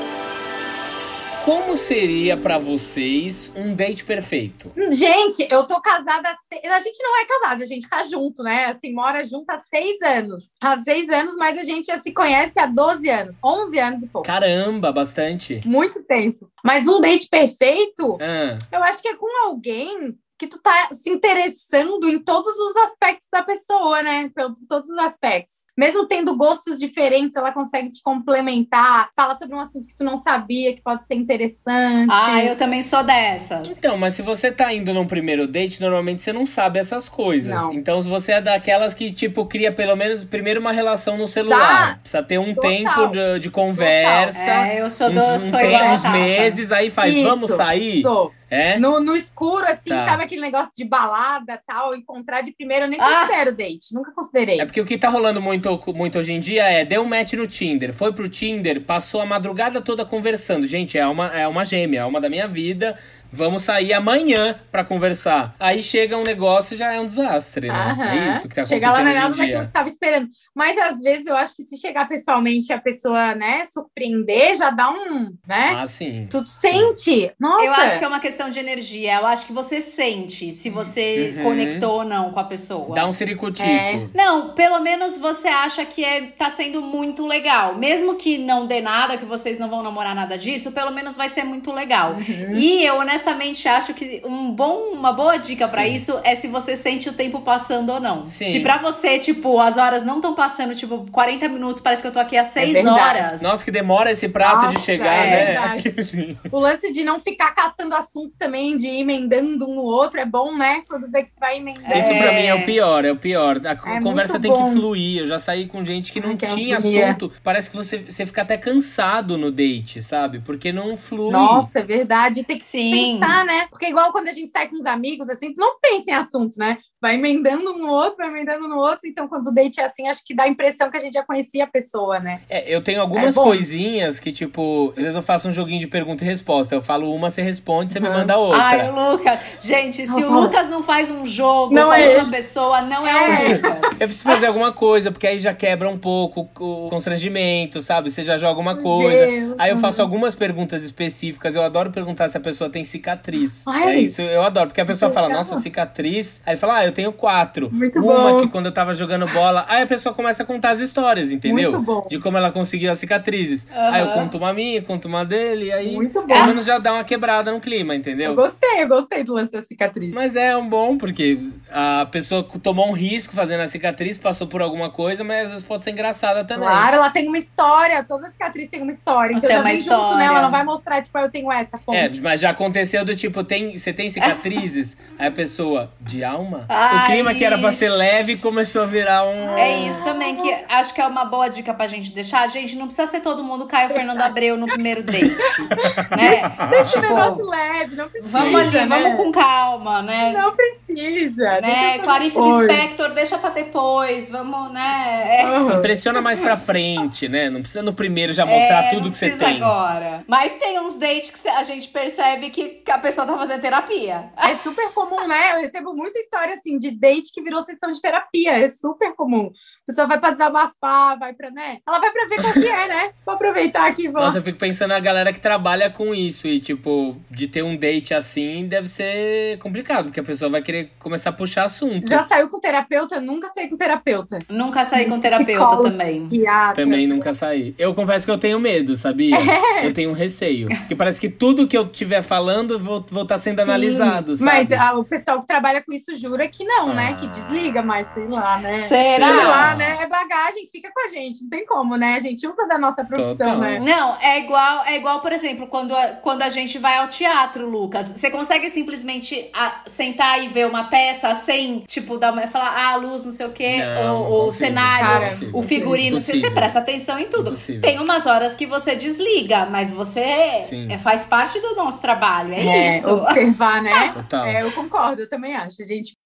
Como seria pra vocês um date perfeito? Gente, eu tô casada há seis... A gente não é casada, a gente tá junto, né? Assim, mora junto há seis anos. Há seis anos, mas a gente já se conhece há 12 anos. 11 anos e pouco. Caramba, bastante. Muito tempo. Mas um date perfeito, Ah, eu acho que é com alguém que tu tá se interessando em todos os aspectos da pessoa, né? Por todos os aspectos. Mesmo tendo gostos diferentes, ela consegue te complementar, fala sobre um assunto que tu não sabia, que pode ser interessante. Ah, eu também sou dessas. Então, mas se você tá indo num primeiro date, normalmente você não sabe essas coisas. Não. Então, se você é daquelas que, tipo, cria pelo menos primeiro uma relação no celular. Tá. Precisa ter um Total. tempo de, de conversa. É, eu sou, do, uns, um sou igual uns Tata. meses, aí faz, Isso, vamos sair? Sou. É? No, no escuro, assim, Tá. sabe aquele negócio de balada tal, encontrar de primeira, eu nem Ah. considero date, nunca considerei. É porque o que tá rolando muito, muito hoje em dia é deu um match no Tinder, foi pro Tinder, passou a madrugada toda conversando. Gente, é uma, é uma gêmea, é uma da minha vida. Vamos sair amanhã pra conversar. Aí chega um negócio já é um desastre, né? Aham. É isso que tá Chegar lá acontecendo é hoje nada em daquilo dia. que tava esperando. Mas às vezes eu acho que se chegar pessoalmente e a pessoa, né, surpreender, já dá um, né? Ah, sim. Tu sente. Nossa. Eu acho que é uma questão de energia. Eu acho que você sente se você Uhum. conectou ou não com a pessoa. Dá um ciricutico. É. Não, pelo menos você acha que é, tá sendo muito legal. Mesmo que não dê nada, que vocês não vão namorar nada disso, pelo menos vai ser muito legal. Uhum. E eu honestamente acho que um bom, uma boa dica pra Sim. isso é se você sente o tempo passando ou não. Sim. Se pra você, tipo, as horas não estão passando, tipo, 40 minutos, parece que eu tô aqui há 6 verdade. horas. Nossa, que demora esse prato de Nossa, chegar, é né? verdade. Sim. O lance de não ficar caçando assunto também, de ir emendando um no outro, é bom, né? Quando vê que vai emendando. Isso pra É. mim é o pior, é o pior. A É conversa tem que bom. fluir. Eu já saí com gente que não Ai, que tinha assunto. Parece que você, você fica até cansado no date, sabe? Porque não flui. Nossa, é verdade. Tem que Sim. Pensar, né? Porque igual quando a gente sai com os amigos, assim, tu não pensa em assunto, né? Vai emendando um no outro, vai emendando no outro. Então, quando o date é assim, acho que dá a impressão que a gente já conhecia a pessoa, né? É, eu tenho algumas É coisinhas que, tipo, às vezes eu faço um joguinho de pergunta e resposta. Eu falo uma, você responde, você me Uhum. manda outra. Ai, o Lucas. Gente, se o Uhum. Lucas não faz um jogo Não com é ele. pessoa, não é, É. o Lucas. Eu preciso fazer alguma coisa, porque aí já quebra um pouco o constrangimento, sabe? Você já joga uma coisa. Deus. Aí eu faço algumas perguntas específicas. Eu adoro perguntar se a pessoa tem cicatriz. Ai. é isso, eu adoro. Porque a pessoa fala, legal. nossa, cicatriz. Aí fala, ah, eu tenho quatro. Muito uma bom. que quando eu tava jogando bola. Aí a pessoa começa a contar as histórias, entendeu? Muito bom. De como ela conseguiu as cicatrizes. Aham. Aí eu conto uma minha, conto uma dele. E aí, Muito bom. pelo menos já dá uma quebrada no clima, entendeu? Eu gostei, eu gostei do lance da cicatriz. Mas é um bom, porque a pessoa tomou um risco fazendo a cicatriz, passou por alguma coisa, mas às vezes pode ser engraçada também. Claro, ela tem uma história, toda cicatriz tem uma história. Então Tem já uma vem junto, história. né? Ela não vai mostrar, tipo, ah, eu tenho essa. Ponto. É, mas já aconteceu do tipo, tem, você tem cicatrizes? Aí a pessoa, de alma? Ai, o clima que era pra ser leve começou a virar um. É isso também que acho que é uma boa dica pra gente deixar. Gente, não precisa ser todo mundo Caio Fernando Abreu no primeiro date, né? Deixa o Tipo, negócio leve, não precisa. Vamos ali, né? vamos com calma, né? Não precisa. né? Clarice Oi. Lispector, deixa pra depois, vamos, né? É, Aham. Impressiona mais pra frente, né? Não precisa no primeiro já mostrar é, tudo que você tem. agora. Mas tem uns dates que a gente percebe que, que a pessoa tá fazendo terapia. É super comum, né? Eu recebo muita história assim de date que virou sessão de terapia. É super comum. A pessoa vai pra desabafar, vai pra, né? Ela vai pra ver qual que é, né? Vou aproveitar aqui e vou. Nossa, eu fico pensando na galera que trabalha com isso e, tipo, de ter um date assim deve ser complicado, porque a pessoa vai querer começar a puxar assunto. Já saiu com terapeuta? Nunca saí com terapeuta. Nunca saí com terapeuta Psicólogo, também. psiquiatra. Também nunca saí. Eu confesso que eu tenho medo, sabia? É. Eu tenho um receio. Porque parece que tudo que eu estiver falando vou estar tá sendo analisado, Sim, sabe? Mas ah, o pessoal que trabalha com isso jura que não, né? Ah. Que desliga, mas sei lá, né? Será? Sei lá, né? É bagagem, fica com a gente. Não tem como, né? A gente usa da nossa profissão, Total. né? Não, é igual, é igual, por exemplo, quando a, quando a gente vai ao teatro, Lucas. Você consegue simplesmente ah, sentar e ver uma peça sem, tipo, dar uma, falar, ah, a luz, não sei o quê, Não, o, não o cenário, Cara, o figurino, você, você presta atenção em tudo. Impossível. Tem umas horas que você desliga, mas você Sim. é, faz parte do nosso trabalho, é, isso. Observar, né? Total. É, eu concordo, eu também acho, gente.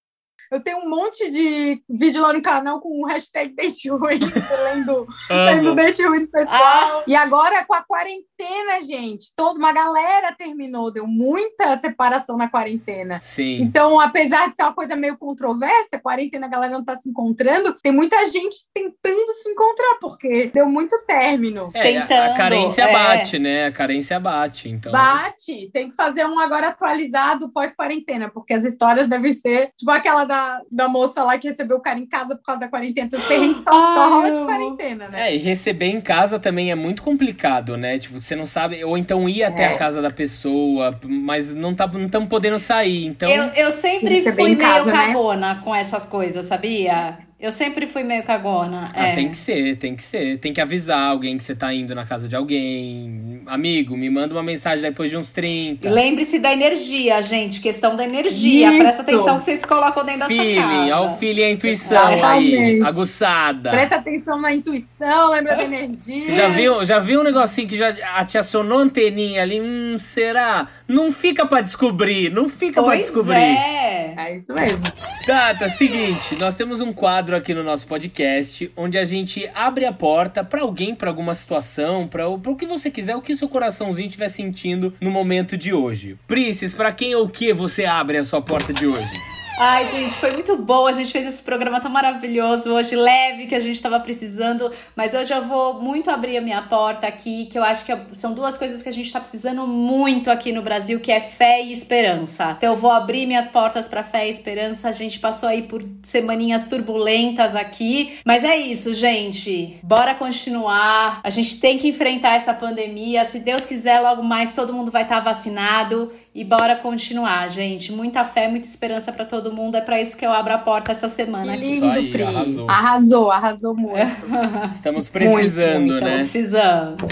Eu tenho um monte de vídeo lá no canal com o hashtag date ruim, lendo, lendo date ruim do pessoal. Ah. E agora com a quarentena, gente, toda uma galera terminou, deu muita separação na quarentena. Sim. Então, apesar de ser uma coisa meio controversa, a quarentena a galera não tá se encontrando, tem muita gente tentando se encontrar, porque deu muito término. É, a- a, tentando, carência é. bate, né? A carência bate. Então. Bate, tem que fazer um agora atualizado pós-quarentena, porque as histórias devem ser tipo aquela da, da moça lá que recebeu o cara em casa por causa da quarentena. Então, os perrengues só, só Ai, rola de quarentena, né? É, e receber em casa também é muito complicado, né? Tipo, você não sabe. Ou então ir até É. a casa da pessoa, mas não tá, não estamos podendo sair. Então. Eu, eu sempre Receber fui em meio casa, né? com essas coisas, sabia? Eu sempre fui meio cagona. Ah, é. tem que ser, tem que ser. Tem que avisar alguém que você tá indo na casa de alguém. Amigo, me manda uma mensagem depois de uns 30. E Lembre-se da energia, gente. Questão da energia. Isso. Presta atenção que vocês colocam dentro da sua Feeling, casa. ó o feeling e a intuição aí, Exatamente. aguçada. Presta atenção na intuição, lembra da energia. Você já viu, já viu um negocinho que já te acionou anteninha ali? Hum, será? Não fica pra descobrir, não fica pra Pois descobrir. é. É isso mesmo. Tata, seguinte, nós temos um quadro aqui no nosso podcast onde a gente abre a porta pra alguém, pra alguma situação, pra o que você quiser, o que seu coraçãozinho estiver sentindo no momento de hoje. Princess, pra quem ou o que você abre a sua porta de hoje? Ai, gente, foi muito bom. A gente fez esse programa tão maravilhoso hoje, leve, que a gente tava precisando. Mas hoje eu vou muito abrir a minha porta aqui, que eu acho que são duas coisas que a gente tá precisando muito aqui no Brasil, que é fé e esperança. Então eu vou abrir minhas portas pra fé e esperança. A gente passou aí por semaninhas turbulentas aqui. Mas é isso, gente. Bora continuar. A gente tem que enfrentar essa pandemia. Se Deus quiser, logo mais todo mundo vai estar vacinado. E bora continuar, gente. Muita fé, muita esperança pra todo mundo. É pra isso que eu abro a porta essa semana Que lindo, aí, Pri. arrasou. Arrasou, arrasou muito. Estamos precisando, Muito, né? precisando.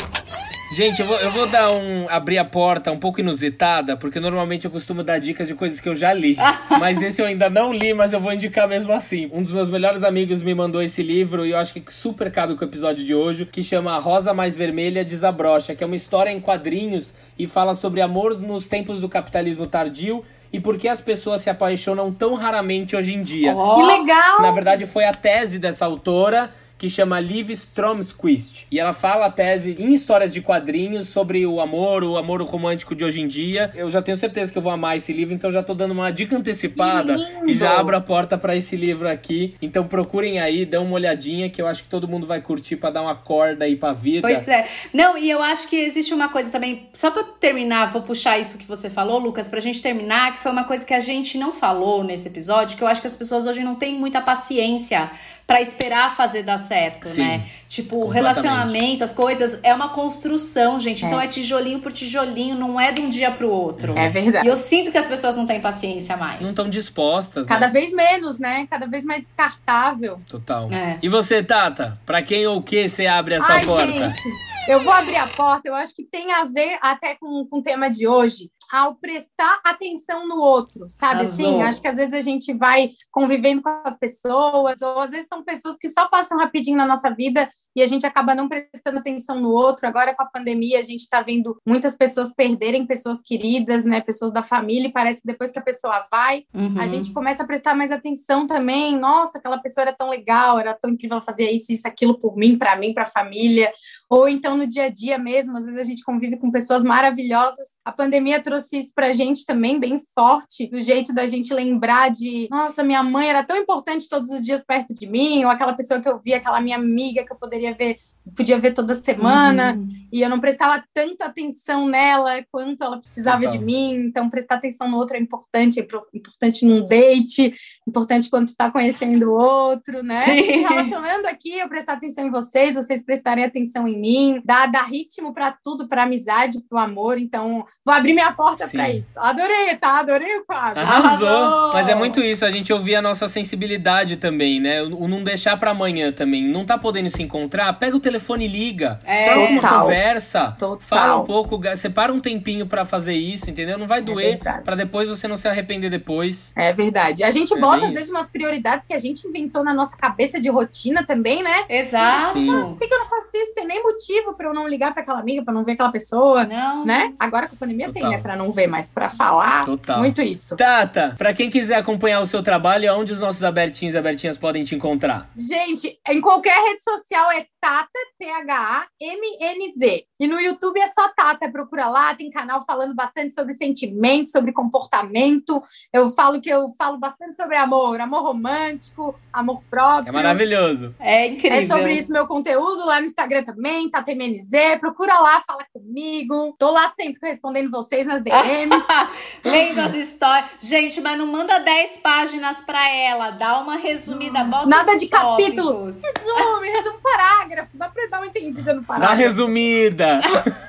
Gente, eu vou, eu vou dar um. abrir a porta um pouco inusitada, porque normalmente eu costumo dar dicas de coisas que eu já li. mas esse eu ainda não li, mas eu vou indicar mesmo assim. Um dos meus melhores amigos me mandou esse livro e eu acho que super cabe com o episódio de hoje, que chama A Rosa Mais Vermelha Desabrocha, que é uma história em quadrinhos e fala sobre amor nos tempos do capitalismo tardio e por que as pessoas se apaixonam tão raramente hoje em dia. Ó, Que legal! Na verdade, foi a tese dessa autora que chama Liv Stromquist. E ela fala a tese em histórias de quadrinhos sobre o amor, o amor romântico de hoje em dia. Eu já tenho certeza que eu vou amar esse livro, então já tô dando uma dica antecipada e já abro a porta pra esse livro aqui. Então procurem aí, dão uma olhadinha que eu acho que todo mundo vai curtir pra dar uma corda aí pra vida. Pois é. Não, e eu acho que existe uma coisa também, só pra terminar, vou puxar isso que você falou, Lucas, pra gente terminar, que foi uma coisa que a gente não falou nesse episódio, que eu acho que as pessoas hoje não têm muita paciência pra esperar fazer dar certo, Sim, né? Tipo, o relacionamento, as coisas, é uma construção, gente. Então É. é tijolinho por tijolinho, não é de um dia pro outro. É verdade. E eu sinto que as pessoas não têm paciência mais. Não estão dispostas, Cada né? vez menos, né? Cada vez mais descartável. Total. É. E você, Tata? Pra quem ou o que você abre a sua Ai, porta? gente, eu vou abrir a porta, eu acho que tem a ver até com, com o tema de hoje, ao prestar atenção no outro, sabe? Arrasou. Assim, acho que às vezes a gente vai convivendo com as pessoas, ou às vezes são pessoas que só passam rapidinho na nossa vida e a gente acaba não prestando atenção no outro. Agora, com a pandemia, a gente está vendo muitas pessoas perderem pessoas queridas, né? Pessoas da família, e parece que depois que a pessoa vai, Uhum. a gente começa a prestar mais atenção também. Nossa, aquela pessoa era tão legal, era tão incrível, ela fazia isso, isso, aquilo por mim, para mim, para a família. Ou então no dia a dia mesmo, às vezes a gente convive com pessoas maravilhosas. A pandemia trouxe isso pra gente também, bem forte, do jeito da gente lembrar de, nossa, minha mãe era tão importante todos os dias perto de mim, ou aquela pessoa que eu via, aquela minha amiga que eu poderia ver podia ver toda semana Uhum. e eu não prestava tanta atenção nela quanto ela precisava Total. de mim. Então, prestar atenção no outro é importante, é pro- importante num date, importante quando tu tá conhecendo o outro, né? Sim. Relacionando aqui, eu prestar atenção em vocês, vocês prestarem atenção em mim, dar, dar ritmo para tudo, para amizade, para o amor. Então, vou abrir minha porta para isso. Adorei, tá? Adorei o quadro. Arrasou. Arrasou! Mas é muito isso, a gente ouvir a nossa sensibilidade também, né? O não deixar pra amanhã também. Não tá podendo se encontrar, pega o telefone e liga. É. Troca uma Total. conversa. Total. Fala um pouco, separa um tempinho pra fazer isso, entendeu? Não vai doer verdade. pra depois você não se arrepender depois. É verdade. A gente É bota, às vezes, umas prioridades que a gente inventou na nossa cabeça de rotina também, né? Exato. Por que, que eu não faço isso? Tem nem motivo para eu não ligar para aquela amiga, para não ver aquela pessoa, Não. né? Agora com a pandemia Total. tem, né? Para não ver, mas para falar, Total. muito isso. Tata, pra quem quiser acompanhar o seu trabalho, onde os nossos abertinhos e abertinhas podem te encontrar? Gente, em qualquer rede social é Tata, T-H-A-M-N-Z. E no YouTube é só Tata, procura lá, tem canal falando bastante sobre sentimento, sobre comportamento. Eu falo que eu falo bastante sobre amor, amor romântico, amor próprio. É maravilhoso. É incrível. É sobre isso meu conteúdo lá no Instagram também, TataMNZ. Procura lá, fala comigo. Tô lá sempre respondendo vocês nas DMs. Lendo as histórias. Gente, mas não manda 10 páginas pra ela. Dá uma resumida. Bota Nada de capítulo. tópicos. resume, resume um parágrafo. Dá pra dar uma entendida no Dá parágrafo. resumida.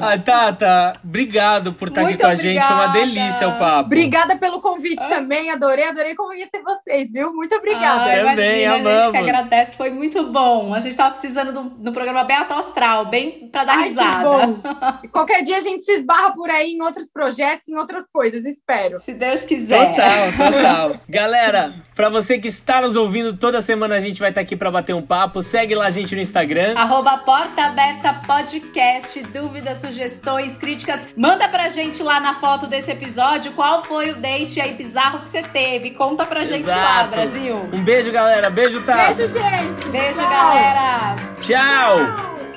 Ah, Tata, obrigado por estar aqui Muito com a gente. Foi uma obrigada. delícia o papo. Obrigada pelo convite também, adorei, adorei conhecer vocês, viu? Muito obrigada. Ah, Também, imagina, a gente amamos. que agradece, foi muito bom. A gente tava precisando de um, de um programa bem astral, bem pra dar Ai, que risada. bom. Qualquer dia a gente se esbarra por aí em outros projetos, em outras coisas, espero. Se Deus quiser. Total, total. Galera, pra você que está nos ouvindo, toda semana a gente vai estar aqui pra bater um papo. Segue lá gente no Instagram. Arroba Porta Aberta Podcast, dúvidas, sugestões, críticas. Manda pra gente lá na foto desse episódio qual foi o date aí bizarro que você teve. Conta pra gente lá, Exato. Brasil. Um beijo, galera. Beijo, Tata. Beijo, gente. Beijo, Tchau. galera. Tchau.